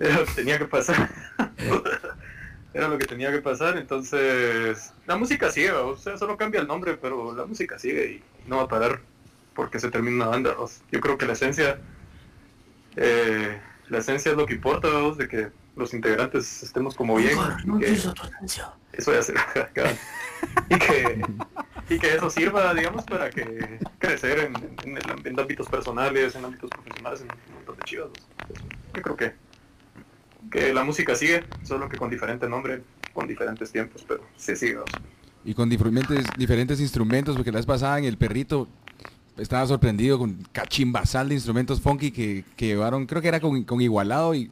Era lo que tenía que pasar. Era lo que tenía que pasar, entonces la música sigue, o sea, solo cambia el nombre, pero la música sigue y no va a parar porque se termina una banda. o sea, Yo creo que la esencia, eh, la esencia es lo que importa, ¿vos? de que los integrantes estemos como bien. y que- eso ya se y que y que eso sirva digamos para que crecer en, en, el- en ámbitos personales en ámbitos profesionales en un montón de chivas ¿no? yo creo que que la música sigue solo que con diferente nombre con diferentes tiempos pero se sigue ¿no? Y con diferentes, diferentes instrumentos, porque la vez pasada en el perrito estaba sorprendido con cachimbasal de instrumentos funky que, que llevaron, creo que era con, con igualado y,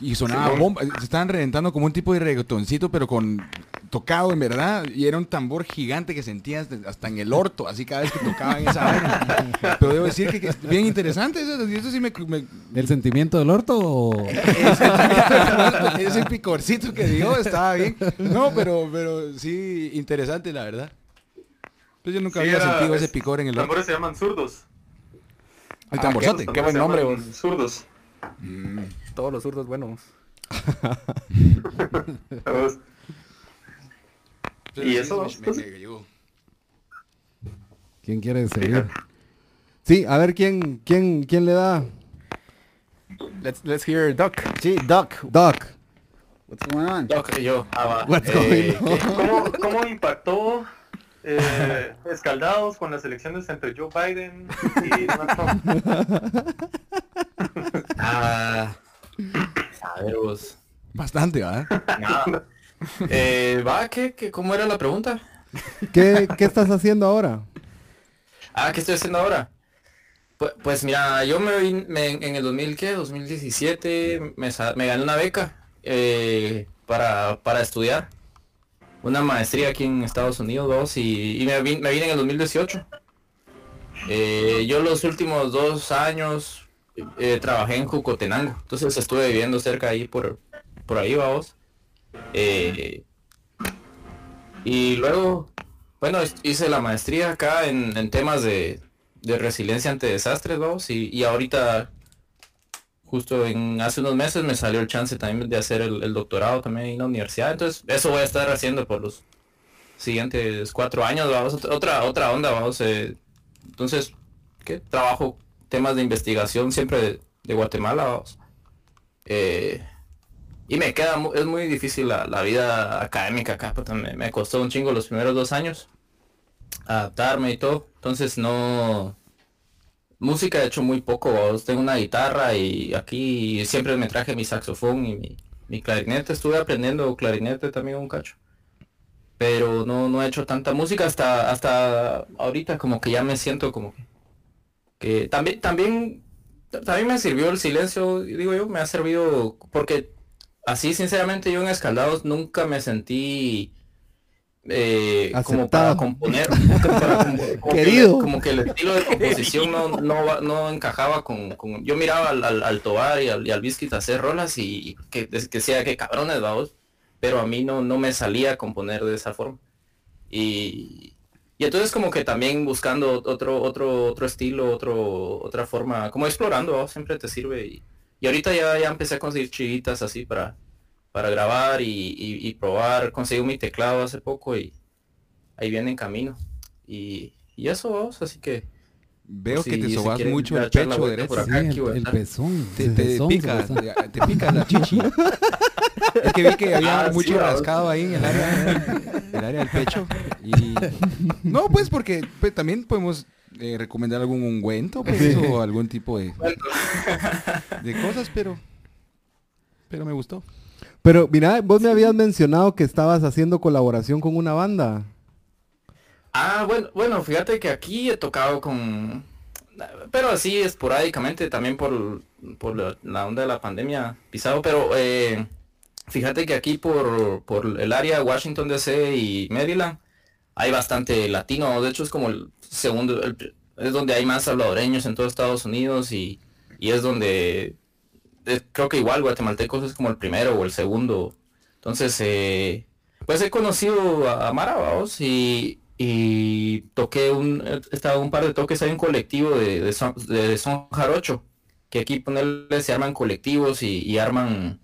y sonaba bomba. Se estaban reventando como un tipo de reggaetoncito, pero con tocado en verdad y era un tambor gigante que sentías hasta en el orto, así cada vez que tocaban esa vaina. Pero debo decir que, que es bien interesante, eso, eso sí me, me- ¿El sentimiento del orto o...? ese, ese picorcito que dio estaba bien. No, pero, pero sí, interesante la verdad. Pues yo nunca Sí, había era- sentido ese es- picor en el Los tambores se llaman zurdos. El Ah, tamborzote. Qué buen nombre, vos. Zurdos. Todos los zurdos buenos. Pero ¿Y eso? me- me- me. ¿Quién quiere seguir? Sí, a ver quién, quién, quién le da. Let's, let's hear Duck. Sí, Doc. Doc. What's going on? Ok, yo. Ah, va. What's Eh, going on? ¿Cómo, cómo impactó eh, escaldados con las elecciones entre Joe Biden y Donald Trump? Ah, a ver vos. Bastante, ¿verdad? Nada. Eh, va, ¿qué, qué, ¿cómo era la pregunta? ¿Qué, qué estás haciendo ahora? Ah, ¿qué estoy haciendo ahora? Pues, pues mira, yo me, me- en el 2000, ¿qué? 2017 me, me gané una beca eh, para, para estudiar. Una maestría aquí en Estados Unidos, vos, y, me, vin- me vine en el 2018. Eh, yo los últimos dos años eh, trabajé en Jucotenango, entonces estuve viviendo cerca ahí por, por ahí, vamos. Eh, y luego, bueno, hice la maestría acá en, en temas de, de resiliencia ante desastres, vamos, y, y ahorita, justo en hace unos meses me salió el chance también de hacer el, doctorado también en la universidad, entonces eso voy a estar haciendo por los siguientes cuatro años, vamos, otra- otra, onda, vamos, eh, entonces, ¿qué? Trabajo temas de investigación siempre de, Guatemala, vamos. Eh, y me queda, es muy difícil la, la vida académica acá, porque me, me costó un chingo los primeros dos años adaptarme y todo. Entonces no... Música he hecho muy poco, tengo una guitarra y aquí siempre me traje mi saxofón y mi, mi clarinete. Estuve aprendiendo clarinete también un cacho. Pero no, no he hecho tanta música hasta, hasta ahorita como que ya me siento como que... que también, también, también me sirvió el silencio, digo yo, me ha servido porque así sinceramente yo en Escaldados nunca me sentí eh, como para componer como para com- como que Querido. le- como que el estilo de composición no, no, no encajaba con, con- yo miraba al, al, al Tobar y al, y al Biscuit hacer rolas y que, que decía que cabrones vamos pero a mí no, no me salía a componer de esa forma. Y, y entonces como que también buscando otro otro otro estilo otro otra forma como explorando siempre te sirve. Y, y ahorita ya, ya empecé a conseguir chivitas así para para grabar y, y- y probar conseguí mi teclado hace poco y ahí viene en camino y, y eso vamos así que Veo que te sobas mucho el pecho derecho. por Sí, acá, el, aquí pezón. Te, te pezón, pica, te, te pica la chichi. Es que vi que había Ah, mucho rascado ahí en el área, el área del pecho. Y... No, pues porque pues, también podemos eh, recomendar algún ungüento pues, o algún tipo de, de cosas, pero pero me gustó. Pero mira, vos me habías mencionado que estabas haciendo colaboración con una banda. Ah, bueno, bueno, fíjate que aquí he tocado con, pero así esporádicamente también por, por la, onda de la pandemia pisado, pero eh, fíjate que aquí por, por el área de Washington DC y Maryland hay bastante latino, de hecho es como el segundo, el es donde hay más salvadoreños en todo Estados Unidos y, y es donde creo que igual guatemaltecos es como el primero o el segundo, entonces eh, pues he conocido a Mara, vamos, y, y toqué un, he estado un par de toques hay un colectivo de, de, son, de jarocho, que aquí ponerle se arman colectivos y, arman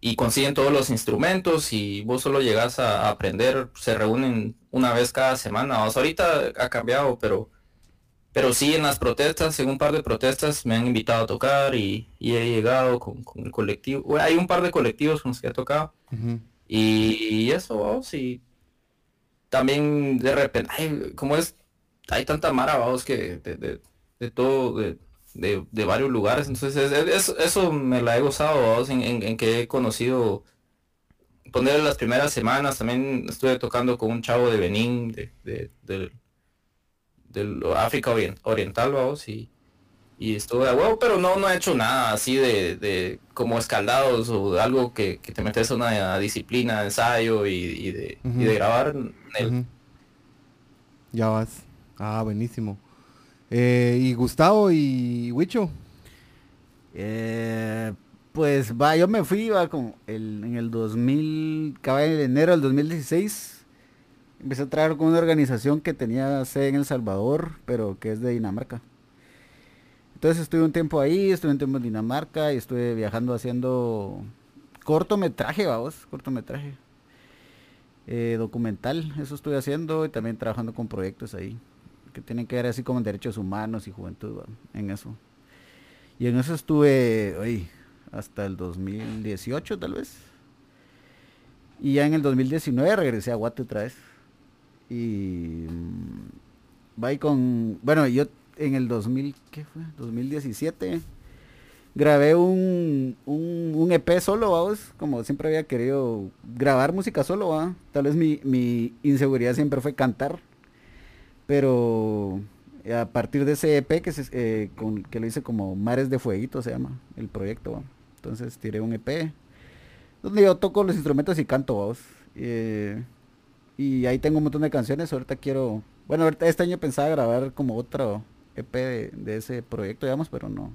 y consiguen todos los instrumentos y vos solo llegas a, a aprender, se reúnen una vez cada semana, sea, ahorita ha cambiado, pero pero sí en las protestas, en un par de protestas me han invitado a tocar y, y he llegado con, con el colectivo, bueno, hay un par de colectivos con los que he tocado. Y, y eso, vamos, y también de repente, ay, como es, hay tanta mara, vamos, que de, de- de todo, de, de- de varios lugares, entonces es- es- eso me la he gozado, vamos, en, en- en que he conocido, poner las primeras semanas, también estuve tocando con un chavo de Benín, de, de, del- África orien- Oriental, vamos, y, y estuve a huevo, pero no, no he hecho nada así de, de como escaldados o algo que, que te metes a una disciplina de ensayo y, y de, y de grabar. en el-. Ya vas. Ah, buenísimo. Eh, y Gustavo y Huicho. Eh, pues va, yo me fui, va, como el, en el 2000, acaba en enero del 2016. Empecé a trabajar con una organización que tenía sede en El Salvador, pero que es de Dinamarca. Entonces estuve un tiempo ahí, estuve un tiempo en Dinamarca y estuve viajando haciendo cortometraje, vamos, cortometraje. Eh, documental, eso estuve haciendo y también trabajando con proyectos ahí, que tienen que ver así como en derechos humanos y juventud, en eso. Y en eso estuve hasta el 2018 tal vez. Y ya en el 2019 regresé a Guate otra vez. Y mm, va ahí con... Bueno, yo en el 2000, ¿qué fue? 2017 grabé un, un, un EP solo, vamos, como siempre había querido grabar música solo, ¿va? Tal vez mi, mi inseguridad siempre fue cantar, pero a partir de ese EP que, se, eh, con, que lo hice como Mares de Fueguito se llama el proyecto, ¿va? entonces tiré un EP donde yo toco los instrumentos y canto, vamos. Eh, y ahí tengo un montón de canciones, ahorita quiero, bueno, ahorita este año pensaba grabar como otro EP de, ese proyecto, digamos, pero no,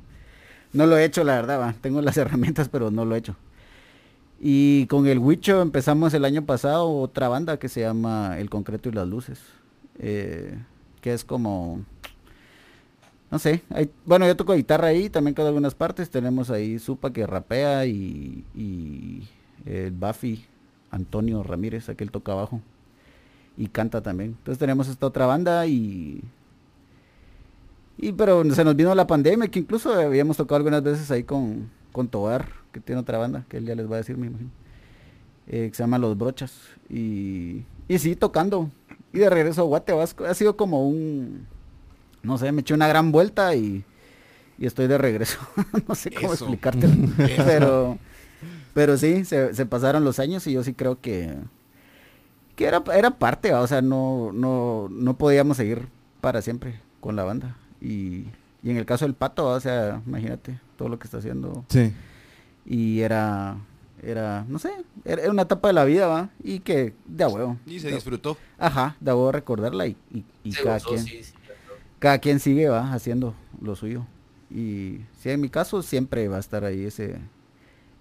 no lo he hecho, la verdad, va. Tengo las herramientas, pero no lo he hecho. Y con el Huicho empezamos el año pasado otra banda que se llama El Concreto y las Luces. eh, que es como... No sé, bueno, yo toco guitarra ahí, también canto algunas partes. Tenemos ahí Supa que rapea y, y el Buffy, Antonio Ramírez, aquel toca abajo. Y canta también. Entonces tenemos esta otra banda y y pero se nos vino la pandemia, que incluso habíamos tocado algunas veces ahí con, con Tobar, que tiene otra banda, que él ya les va a decir, me imagino. eh, que se llama Los Brochas. Y, y sí, tocando. Y de regreso a Guate, Vasco, ha sido como un, no sé, me eché una gran vuelta y, y estoy de regreso. no sé cómo explicártelo. pero, pero sí, se, se pasaron los años y yo sí creo que, que era, era parte, ¿va? o sea, no, no, no podíamos seguir para siempre con la banda. Y, y en el caso del pato, ¿va? o sea, imagínate todo lo que está haciendo. Sí. Y era, era, no sé, era, una etapa de la vida, ¿va? Y que de a huevo. Y se de- disfrutó. Ajá, de huevo recordarla y, y, cada gozó, quien, sí, sí, cada quien sigue, va, haciendo lo suyo. Y sí, en mi caso siempre va a estar ahí ese,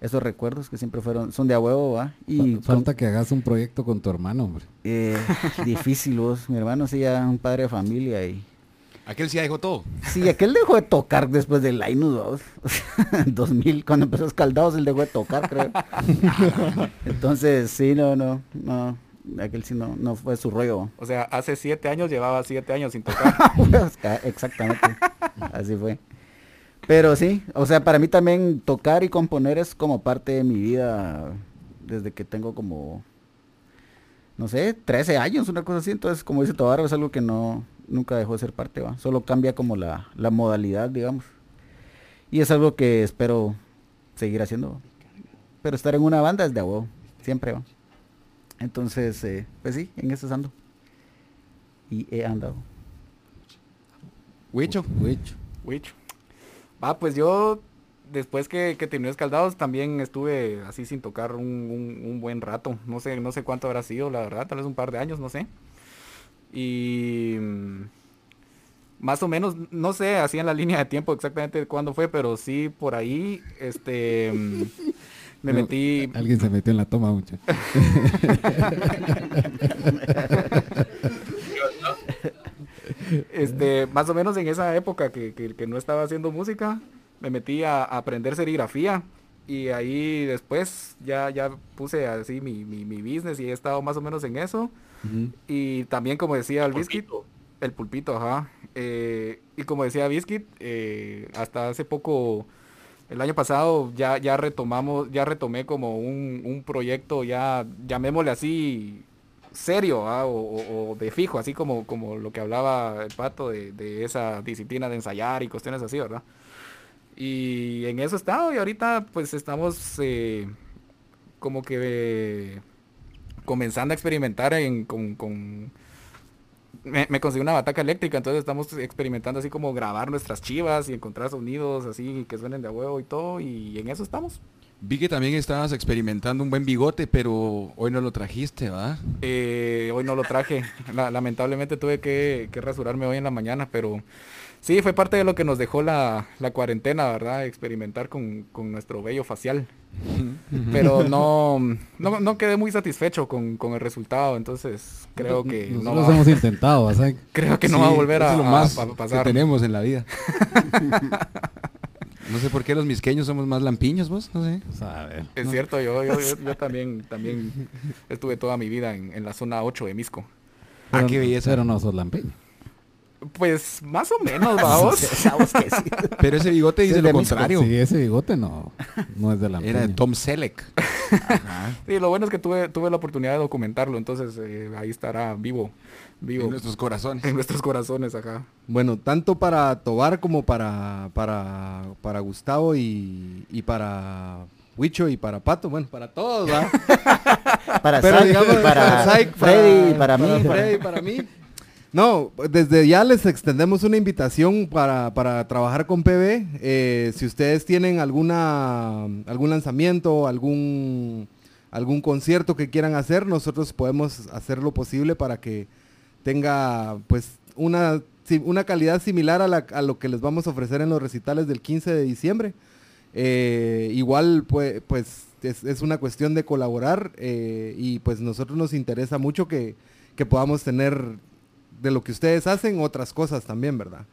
esos recuerdos que siempre fueron, son de a huevo, va. Y Fa- Falta que hagas un proyecto con tu hermano, hombre. eh, difícil vos, mi hermano sí ya un padre de familia y Aquel sí ya dejó todo. sí, aquel dejó de tocar después del Linus, vamos. En 2000, cuando empezó Escaldados, él dejó de tocar, creo. Entonces, sí, no, no, no, aquel sí no, no fue su rollo. O sea, hace siete años llevaba siete años sin tocar. Ah, Exactamente, así fue. Pero sí, o sea, para mí también tocar y componer es como parte de mi vida desde que tengo como, no sé, 13 años, una cosa así. Entonces, como dice Tobar, es algo que no, nunca dejó de ser parte, ¿va? Solo cambia como la, la modalidad, digamos. Y es algo que espero seguir haciendo. Pero estar en una banda es de huevo, siempre va. Entonces, eh, pues sí, en eso ando. Y he andado. Huicho. Huicho. Witch. Va, pues yo, después que, que terminé Escaldados, también estuve así sin tocar un, un- un buen rato. No sé, no sé cuánto habrá sido, la verdad, tal vez un par de años, no sé. Y mm, más o menos, no sé, así en la línea de tiempo exactamente cuándo fue, pero sí por ahí, este, mm, me No, metí, Alguien se metió en la toma, mucho. este, más o menos en esa época que, que- que no estaba haciendo música, me metí a, a aprender serigrafía y ahí después ya, ya puse así mi, mi, mi business y he estado más o menos en eso. Y también como decía el Biscuit, el pulpito, ajá. Eh, y como decía Biscuit, eh, hasta hace poco, el año pasado, ya, ya retomamos, ya retomé como un, un proyecto, ya llamémosle así, serio, o, de fijo, así como, como lo que hablaba el pato de, esa disciplina de ensayar y cuestiones así, ¿verdad? Y en eso estado y ahorita pues estamos eh, como que eh, comenzando a experimentar en, con, me, me conseguí una bataca eléctrica, entonces estamos experimentando así como grabar nuestras chivas y encontrar sonidos así que suenen de huevo y todo, y en eso estamos. Vi que también estabas experimentando un buen bigote, pero hoy no lo trajiste, ¿va? Eh, hoy no lo traje, La- lamentablemente tuve que, que rasurarme hoy en la mañana, pero sí, fue parte de lo que nos dejó la, la cuarentena, ¿verdad? Experimentar con, con nuestro vello facial. Pero no, no, no quedé muy satisfecho con, con el resultado, entonces creo que no va, hemos intentado, ¿sabes? creo que no Sí, va a volver a, es lo más a pasar. tenemos en la vida. no sé por qué los misqueños somos más lampiños, vos, no sé. Es cierto, yo, yo, yo- yo también, también estuve toda mi vida en, en la zona 8 de Misco. Ah, Pero- qué belleza. Pero no sos lampiño. Pues más o menos, vamos. Sí. Pero ese bigote dice Sí, lo contrario. Sí, ese bigote no, no es de lampiño. Era de Tom Selleck. Ajá. Sí, lo bueno es que tuve, tuve la oportunidad de documentarlo, entonces eh, ahí estará vivo, vivo En nuestros corazones. en nuestros corazones acá. Bueno, tanto para Tobar como para, para, para Gustavo y, y para Huicho y para Pato, bueno, para todos, ¿va? Para Pero digamos, para Zack, Freddy, para, mí. Freddy, para mí. No, desde ya les extendemos una invitación para, para trabajar con PB. Eh, si ustedes tienen alguna algún lanzamiento, algún algún concierto que quieran hacer, nosotros podemos hacer lo posible para que tenga pues una, una calidad similar a, la- lo que les vamos a ofrecer en los recitales del 15 de diciembre. Eh, igual pues, pues es, una cuestión de colaborar eh, y pues nosotros nos interesa mucho que, que podamos tener de lo que ustedes hacen otras cosas también, ¿verdad?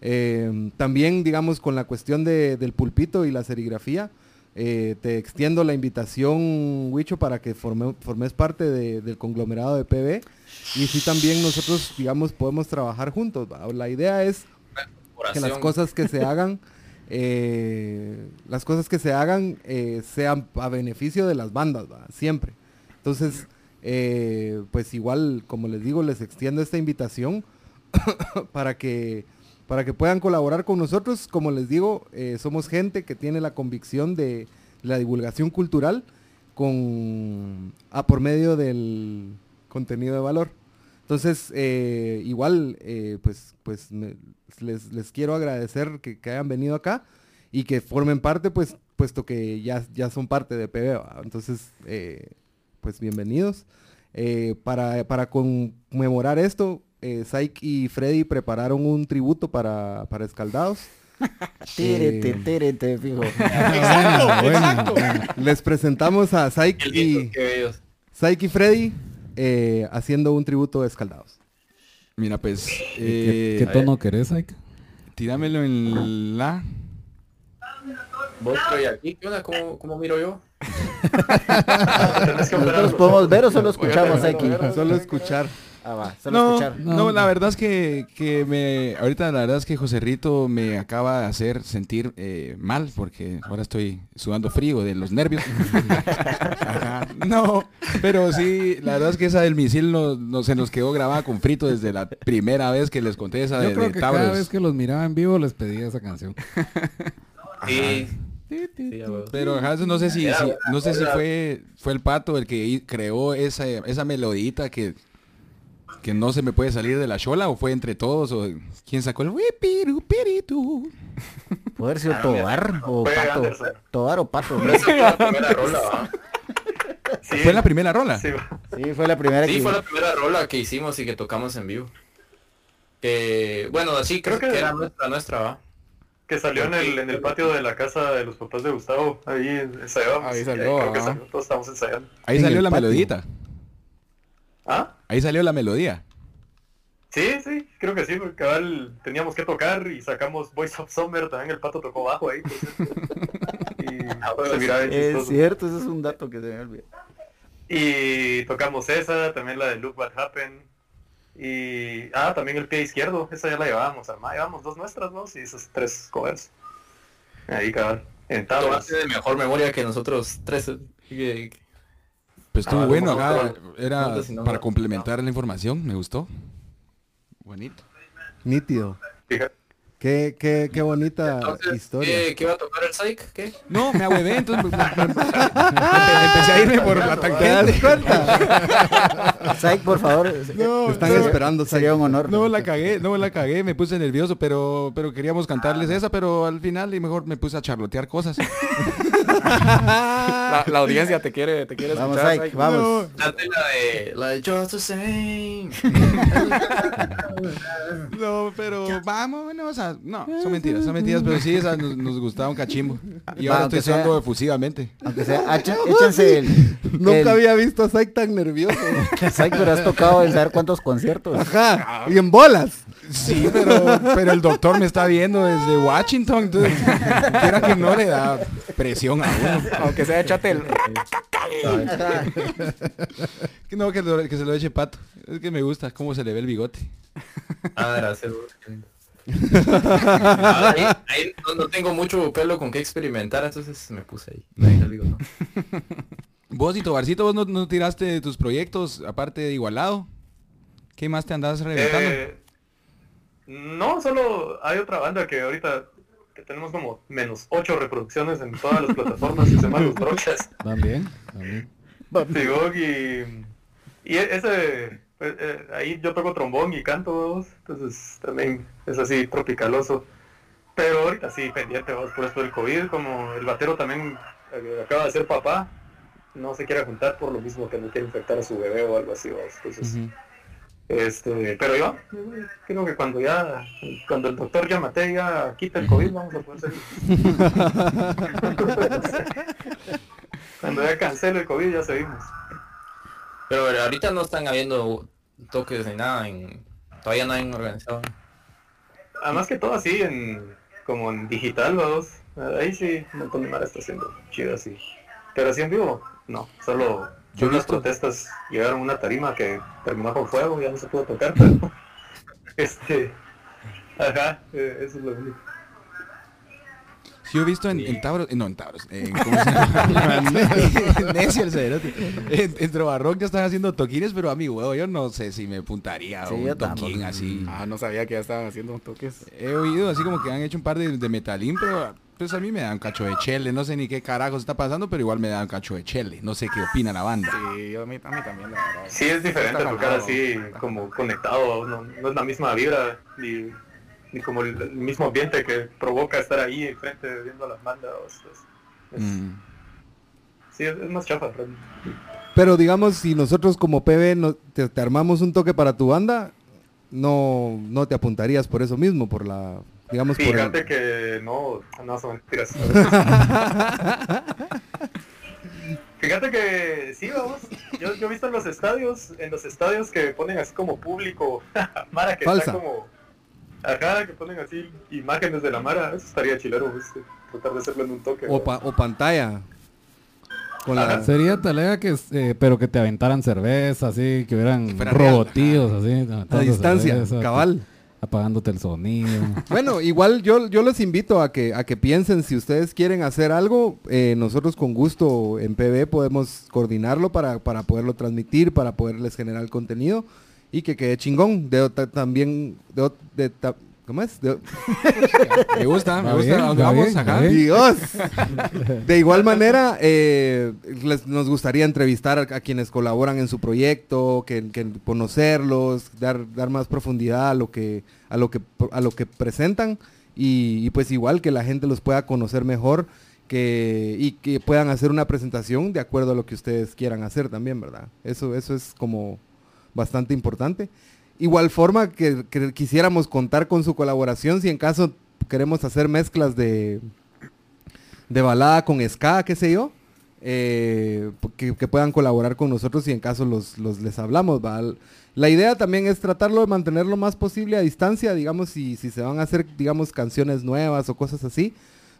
Eh, también, digamos, con la cuestión de- del pulpito y la serigrafía, eh, te extiendo la invitación, Huicho, para que forme- formes parte de- del conglomerado de PB. Y sí también nosotros, digamos, podemos trabajar juntos. La idea es que las cosas que se hagan, eh, las cosas que se hagan eh, sean a beneficio de las bandas, ¿va? siempre. Entonces, pues igual, como les digo, les extiendo esta invitación para que para que puedan colaborar con nosotros. Como les digo, eh, somos gente que tiene la convicción de la divulgación cultural con a por medio del contenido de valor. Entonces, eh, igual, eh, pues, pues les, les quiero agradecer que, hayan venido acá y que formen parte, pues, puesto que ya, ya son parte de PB. ¿va? Entonces, pues bienvenidos. Para, para conmemorar esto, eh, Saik y Freddy prepararon un tributo para, para Escaldados. Tírete, Eh, tírete, fijo. Buena, buena. Les presentamos a lindo, y. Saik y Freddy eh, haciendo un tributo de Escaldados. Mira, pues, ¿Qué, eh, qué tono querés, Ike? tíramelo en la... Vos estoy aquí, ¿qué onda? ¿Cómo, cómo miro yo? Que ¿Nosotros podemos ver o solo escuchamos oigan, Solo escuchar. Ah, va, solo No, escuchar. no, No. la verdad es que, que me... Ahorita la verdad es que José Rito me acaba de hacer sentir eh, mal porque ahora estoy sudando frío de los nervios. Ajá. No, pero sí, la verdad es que esa del misil no, no- se nos quedó grabada con frito desde la primera vez que les conté esa Yo de, creo de que Tauros. cada vez que los miraba en vivo les pedía esa canción. Sí. Pero no sé si, si- no sé si fue fue el pato el que creó esa esa melodita que que no se me puede salir de la chola o fue entre todos o quién sacó el wipirupiritu. Puede haber sido Ah. Tobar o Pato. Tobar o Pato. Fue la primera rola. Sí, Fue la primera rola. sí, Sí, fue la primera Sí, que... fue la primera rola que hicimos y que tocamos en vivo. Que, bueno, sí, creo, Creo que, que- era nuestra, nuestra, ¿va? que salió en el, en el patio de la casa de los papás de Gustavo. Ahí ensayábamos. Ahí salió, creo que salió, todos estábamos ensayando. Ahí salió la patio. melodita. ¿Ah? Ahí salió la melodía. Sí, sí, creo que sí, porque cabal teníamos que tocar y sacamos Voice of Summer, también el pato tocó bajo ahí. y se miraba bien Es cierto, ese es un dato que se me olvidó. Y tocamos esa, también la de Look What Happened. Y, ah, también el pie izquierdo, esa ya la llevábamos armada, llevábamos dos nuestras, ¿no? Y esos tres covers. Ahí, cabal, en tablas. de mejor memoria que nosotros tres. eh, que- Pues estuvo Ah, bueno acá. Era para complementar la información. Me gustó. Bonito. Nítido. Fíjate. Qué, qué, qué bonita Entonces, historia. ¿qué, ¿qué va a tocar el Psych? ¿Qué? No, me ahuevé, entonces me- me- me- empe- empecé a irme por la ¿Te das tangente. cuenta? Saik, por favor. No, Te están no, esperando. Sería un honor. No la cagué, no la cagué, me puse nervioso, pero, pero queríamos cantarles esa, pero al final y mejor me puse a charlotear cosas. La, la audiencia te quiere, te quiere Vamos, escuchar. Vamos. Date la de, la de Just the Same. No, pero vamos, bueno, o sea, no, son mentiras, son mentiras, pero sí, esa nos, nos gustaba un cachimbo. Y Va, ahora aunque estoy usando sea- efusivamente. Aunque sea, échense el... Nunca había visto a Saik tan nervioso. Saik, pero has tocado en saber cuántos conciertos. Ajá. Y en bolas. Sí, pero, pero el doctor me está viendo desde Washington, entonces quiera que no le da presión a uno. Aunque sea échate el... Que no, que, lo- que se lo eche pato. Es que me gusta cómo se le ve el bigote. Ah, gracias. güey. Ah, ahí, ahí no, no tengo mucho pelo con qué experimentar, entonces me puse ahí. Ahí digo, no. Vos y Tobarcito, vos no, no tiraste tus proyectos aparte de Igualado. ¿Qué más te andás reventando? Eh, no, solo hay otra banda que ahorita que tenemos como menos 8 reproducciones en todas las plataformas que se llaman Los Brochas. También, también. Y, y ese, pues, eh, ahí yo toco trombón y canto, vos, entonces también es así tropicaloso. Pero ahorita sí, pendiente, vos, por esto del COVID, como el batero también eh, acaba de ser papá, no se quiere juntar por lo mismo que no quiere infectar a su bebé o algo así, vos. Entonces, Ujú. este, pero yo creo que cuando ya, cuando el doctor ya mate, ya quita el COVID, vamos a poder seguir. cuando ya cancele el COVID, ya seguimos. Pero ahorita no están habiendo toques ni nada, en, todavía no han organizado. Además que todo así en como en digital, vamos. Ahí sí, un montón de mara está haciendo chido así. Pero así en vivo, no. Solo Yo las visto- protestas llegaron a una tarima que terminó con fuego, ya no se pudo tocar, pero este ajá, eh, eso es lo único. Yo he visto en, en Tauros, eh, no en Tauros, en, ¿cómo se llama? Necio el cerote. En, en Trobarrock ya están haciendo toquines, pero a mi huevo yo no sé si me puntaría Sí, un toquín así. Ah, no sabía que ya estaban haciendo toques. He oído así como que han hecho un par de, de metalín, pero pues a mí me da un cacho de chele. No sé ni qué carajos está pasando, pero igual me da un cacho de chele. No sé qué opina la banda. Sí, a mí, a mí también, la verdad. Sí es diferente Está tocar jalado, así como conectado, no, no es la misma vibra ni, ni como el, el mismo ambiente que provoca estar ahí enfrente viendo las bandas. es- es- Mm. Sí, es, es más chafa. realmente. Pero digamos, si nosotros como PB no- te, te armamos un toque para tu banda, no, no te apuntarías por eso mismo, por la, digamos, por el- Fíjate que no, no son mentiras. Fíjate que sí, vamos. Yo, yo he visto en los estadios, en los estadios que ponen así como público, Mara que Falsa. está como, ajá, que ponen así imágenes de la Mara, eso estaría chilero, tratar de hacerlo en un toque. o, ¿no? pa- o pantalla. Con la, Sería talega que, eh, pero que te aventaran cerveza, así, que hubieran robotíos, así. a distancia, cerveza, cabal. Apagándote el sonido. Bueno, igual yo, yo los invito a que, a que piensen si ustedes quieren hacer algo, eh, nosotros con gusto en PB podemos coordinarlo para, para poderlo transmitir, para poderles generar contenido y que quede chingón. De, también, de, de ¿cómo es? De- Me gusta, me Va gusta. bien, ¿A dónde va vamos? bien. Dios. De igual manera, eh, les- nos gustaría entrevistar a, a quienes colaboran en su proyecto, que, que conocerlos, dar, dar más profundidad a lo que, a lo que, a lo que presentan y, y pues igual que la gente los pueda conocer mejor que, y que puedan hacer una presentación de acuerdo a lo que ustedes quieran hacer también, ¿verdad? Eso, eso es como bastante importante. Igual forma que, que quisiéramos contar con su colaboración si en caso queremos hacer mezclas de, de balada con ska, qué sé yo, eh, que, que puedan colaborar con nosotros y en caso los, los les hablamos. La idea también es tratarlo de mantener lo más posible a distancia, digamos, si, si se van a hacer, digamos, canciones nuevas o cosas así,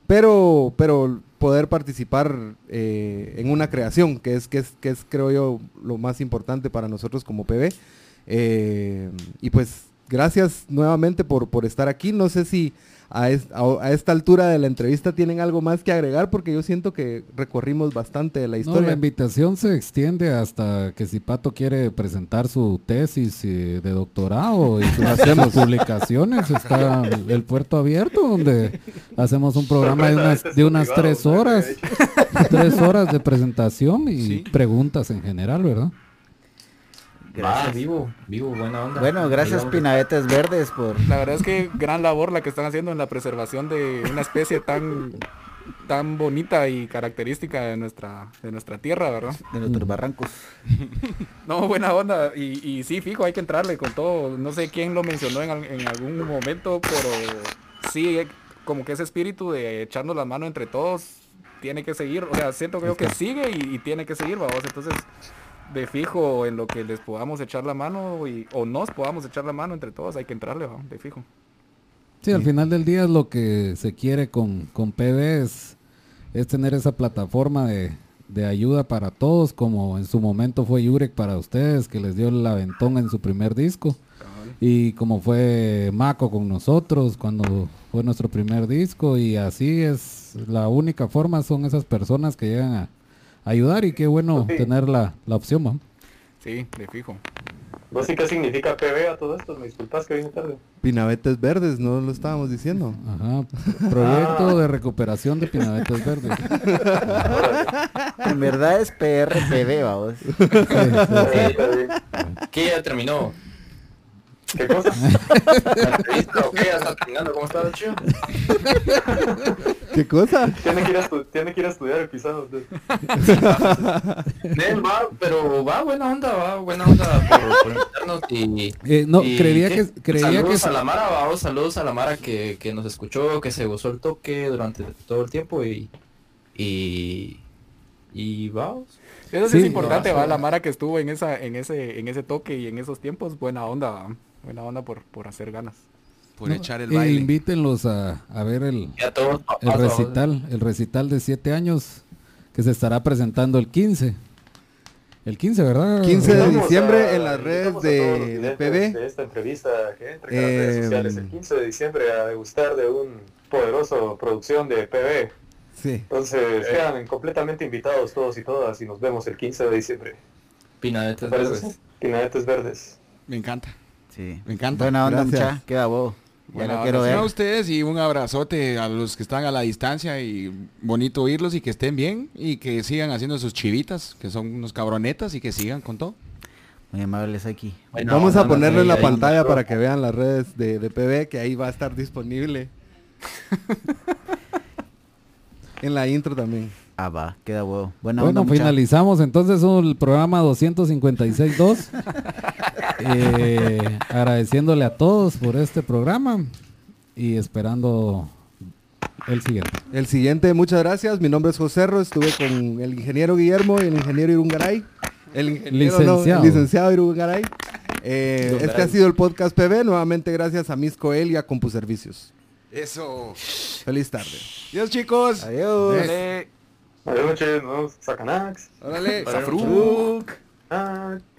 pero, pero poder participar eh, en una creación, que es, que, es, que es, creo yo, lo más importante para nosotros como PB. Eh, y pues gracias nuevamente por, por estar aquí. No sé si a, es- a- a esta altura de la entrevista tienen algo más que agregar porque yo siento que recorrimos bastante de la No, historia. la invitación se extiende hasta que si Pato quiere presentar su tesis eh, de doctorado y sus Hacemos. publicaciones, está el, puerto abierto donde hacemos un programa de unas, de un unas tres horas, tres horas de presentación y Sí. preguntas en general, ¿verdad? Va, vivo, vivo, buena onda. Bueno, gracias. Pinadetes Verdes por... La verdad es que gran labor la que están haciendo en la preservación de una especie tan tan bonita y característica de nuestra de nuestra tierra, ¿verdad? de nuestros barrancos. No, buena onda. Y, y sí, fijo, hay que entrarle con todo. No sé quién lo mencionó en, al- en algún momento, pero sí, eh, como que ese espíritu de echarnos la mano entre todos tiene que seguir. O sea, siento creo que sigue y, y tiene que seguir, vamos. Entonces, de fijo, en lo que les podamos echar la mano y, o nos podamos echar la mano entre todos, hay que entrarle, vamos, de fijo. Sí, al final del día es lo que se quiere con, con PB es, es tener esa plataforma de, de ayuda para todos, como en su momento fue Yurek para ustedes, que les dio el aventón en su primer disco. Y como fue Mako con nosotros cuando fue nuestro primer disco. Y así es, la única forma son esas personas que llegan a ayudar y qué bueno Sí. tener la, la opción. ¿va? Sí, de fijo. No sé qué significa PB a todo esto, me disculpas que vine tarde. Pinabetes verdes, no lo estábamos diciendo. Ajá. Proyecto de recuperación de pinabetes verdes. En verdad es PRPD, vamos. ¿Qué ya terminó? ¿Qué cosa? ¿La entrevista o qué? ¿Qué cosa? Tiene que ir a, estu- tiene que ir a estudiar el pisado. usted. Nel, va, pero va buena onda, va buena onda por, por invitarnos y... Eh, no, y ¿qué? que creía que saludos a la Mara, vamos, saludos a la Mara que, que nos escuchó, que se gozó el toque durante todo el tiempo y... Y... Y vamos. Eso sí, Sí. es importante, va, la Mara que estuvo en esa, en ese, en ese toque y en esos tiempos, buena onda, va. Buena onda por, por hacer ganas. Por no, echar el eh, baile. invítenlos a, a ver el, a todos el recital, el recital de siete años que se estará presentando el 15. El 15, ¿verdad? 15 de diciembre a- en las redes de- de PB. De esta entrevista que entre a las redes Eh, sociales el 15 de diciembre a degustar de un poderoso producción de PB. Sí. Entonces quedan completamente invitados todos y todas y nos vemos el 15 de diciembre. ¿Te Pinadetes verdes. Pinadetes verdes. Me encanta. Sí. Me encanta. Buena onda, mucha. Queda bobo. Ya Buena lo onda, quiero ver. A ustedes y un abrazote a los que están a la distancia y bonito oírlos y que estén bien y que sigan haciendo sus chivitas, que son unos cabronetas y que sigan con todo. Muy amables aquí. Vamos a onda, ponerlo en la pantalla para que vean las redes de, de PB, que ahí va a estar disponible. en la intro también. Ah, va, queda huevo. Buena Bueno, onda, mucha. finalizamos entonces el programa 256.2. eh, agradeciéndole a todos por este programa y esperando el siguiente. El siguiente, muchas gracias. Mi nombre es José Ro, estuve con el ingeniero Guillermo y el ingeniero Irungaray. El ingeniero, no, Licenciado. el licenciado Irungaray. Eh, este ha sido el podcast PB, nuevamente gracias a Misco El y a CompuServicios. Eso. Feliz tarde. Dios chicos. Adiós. Dale. Buenas noches, nos Sacanax. Órale, Safruk.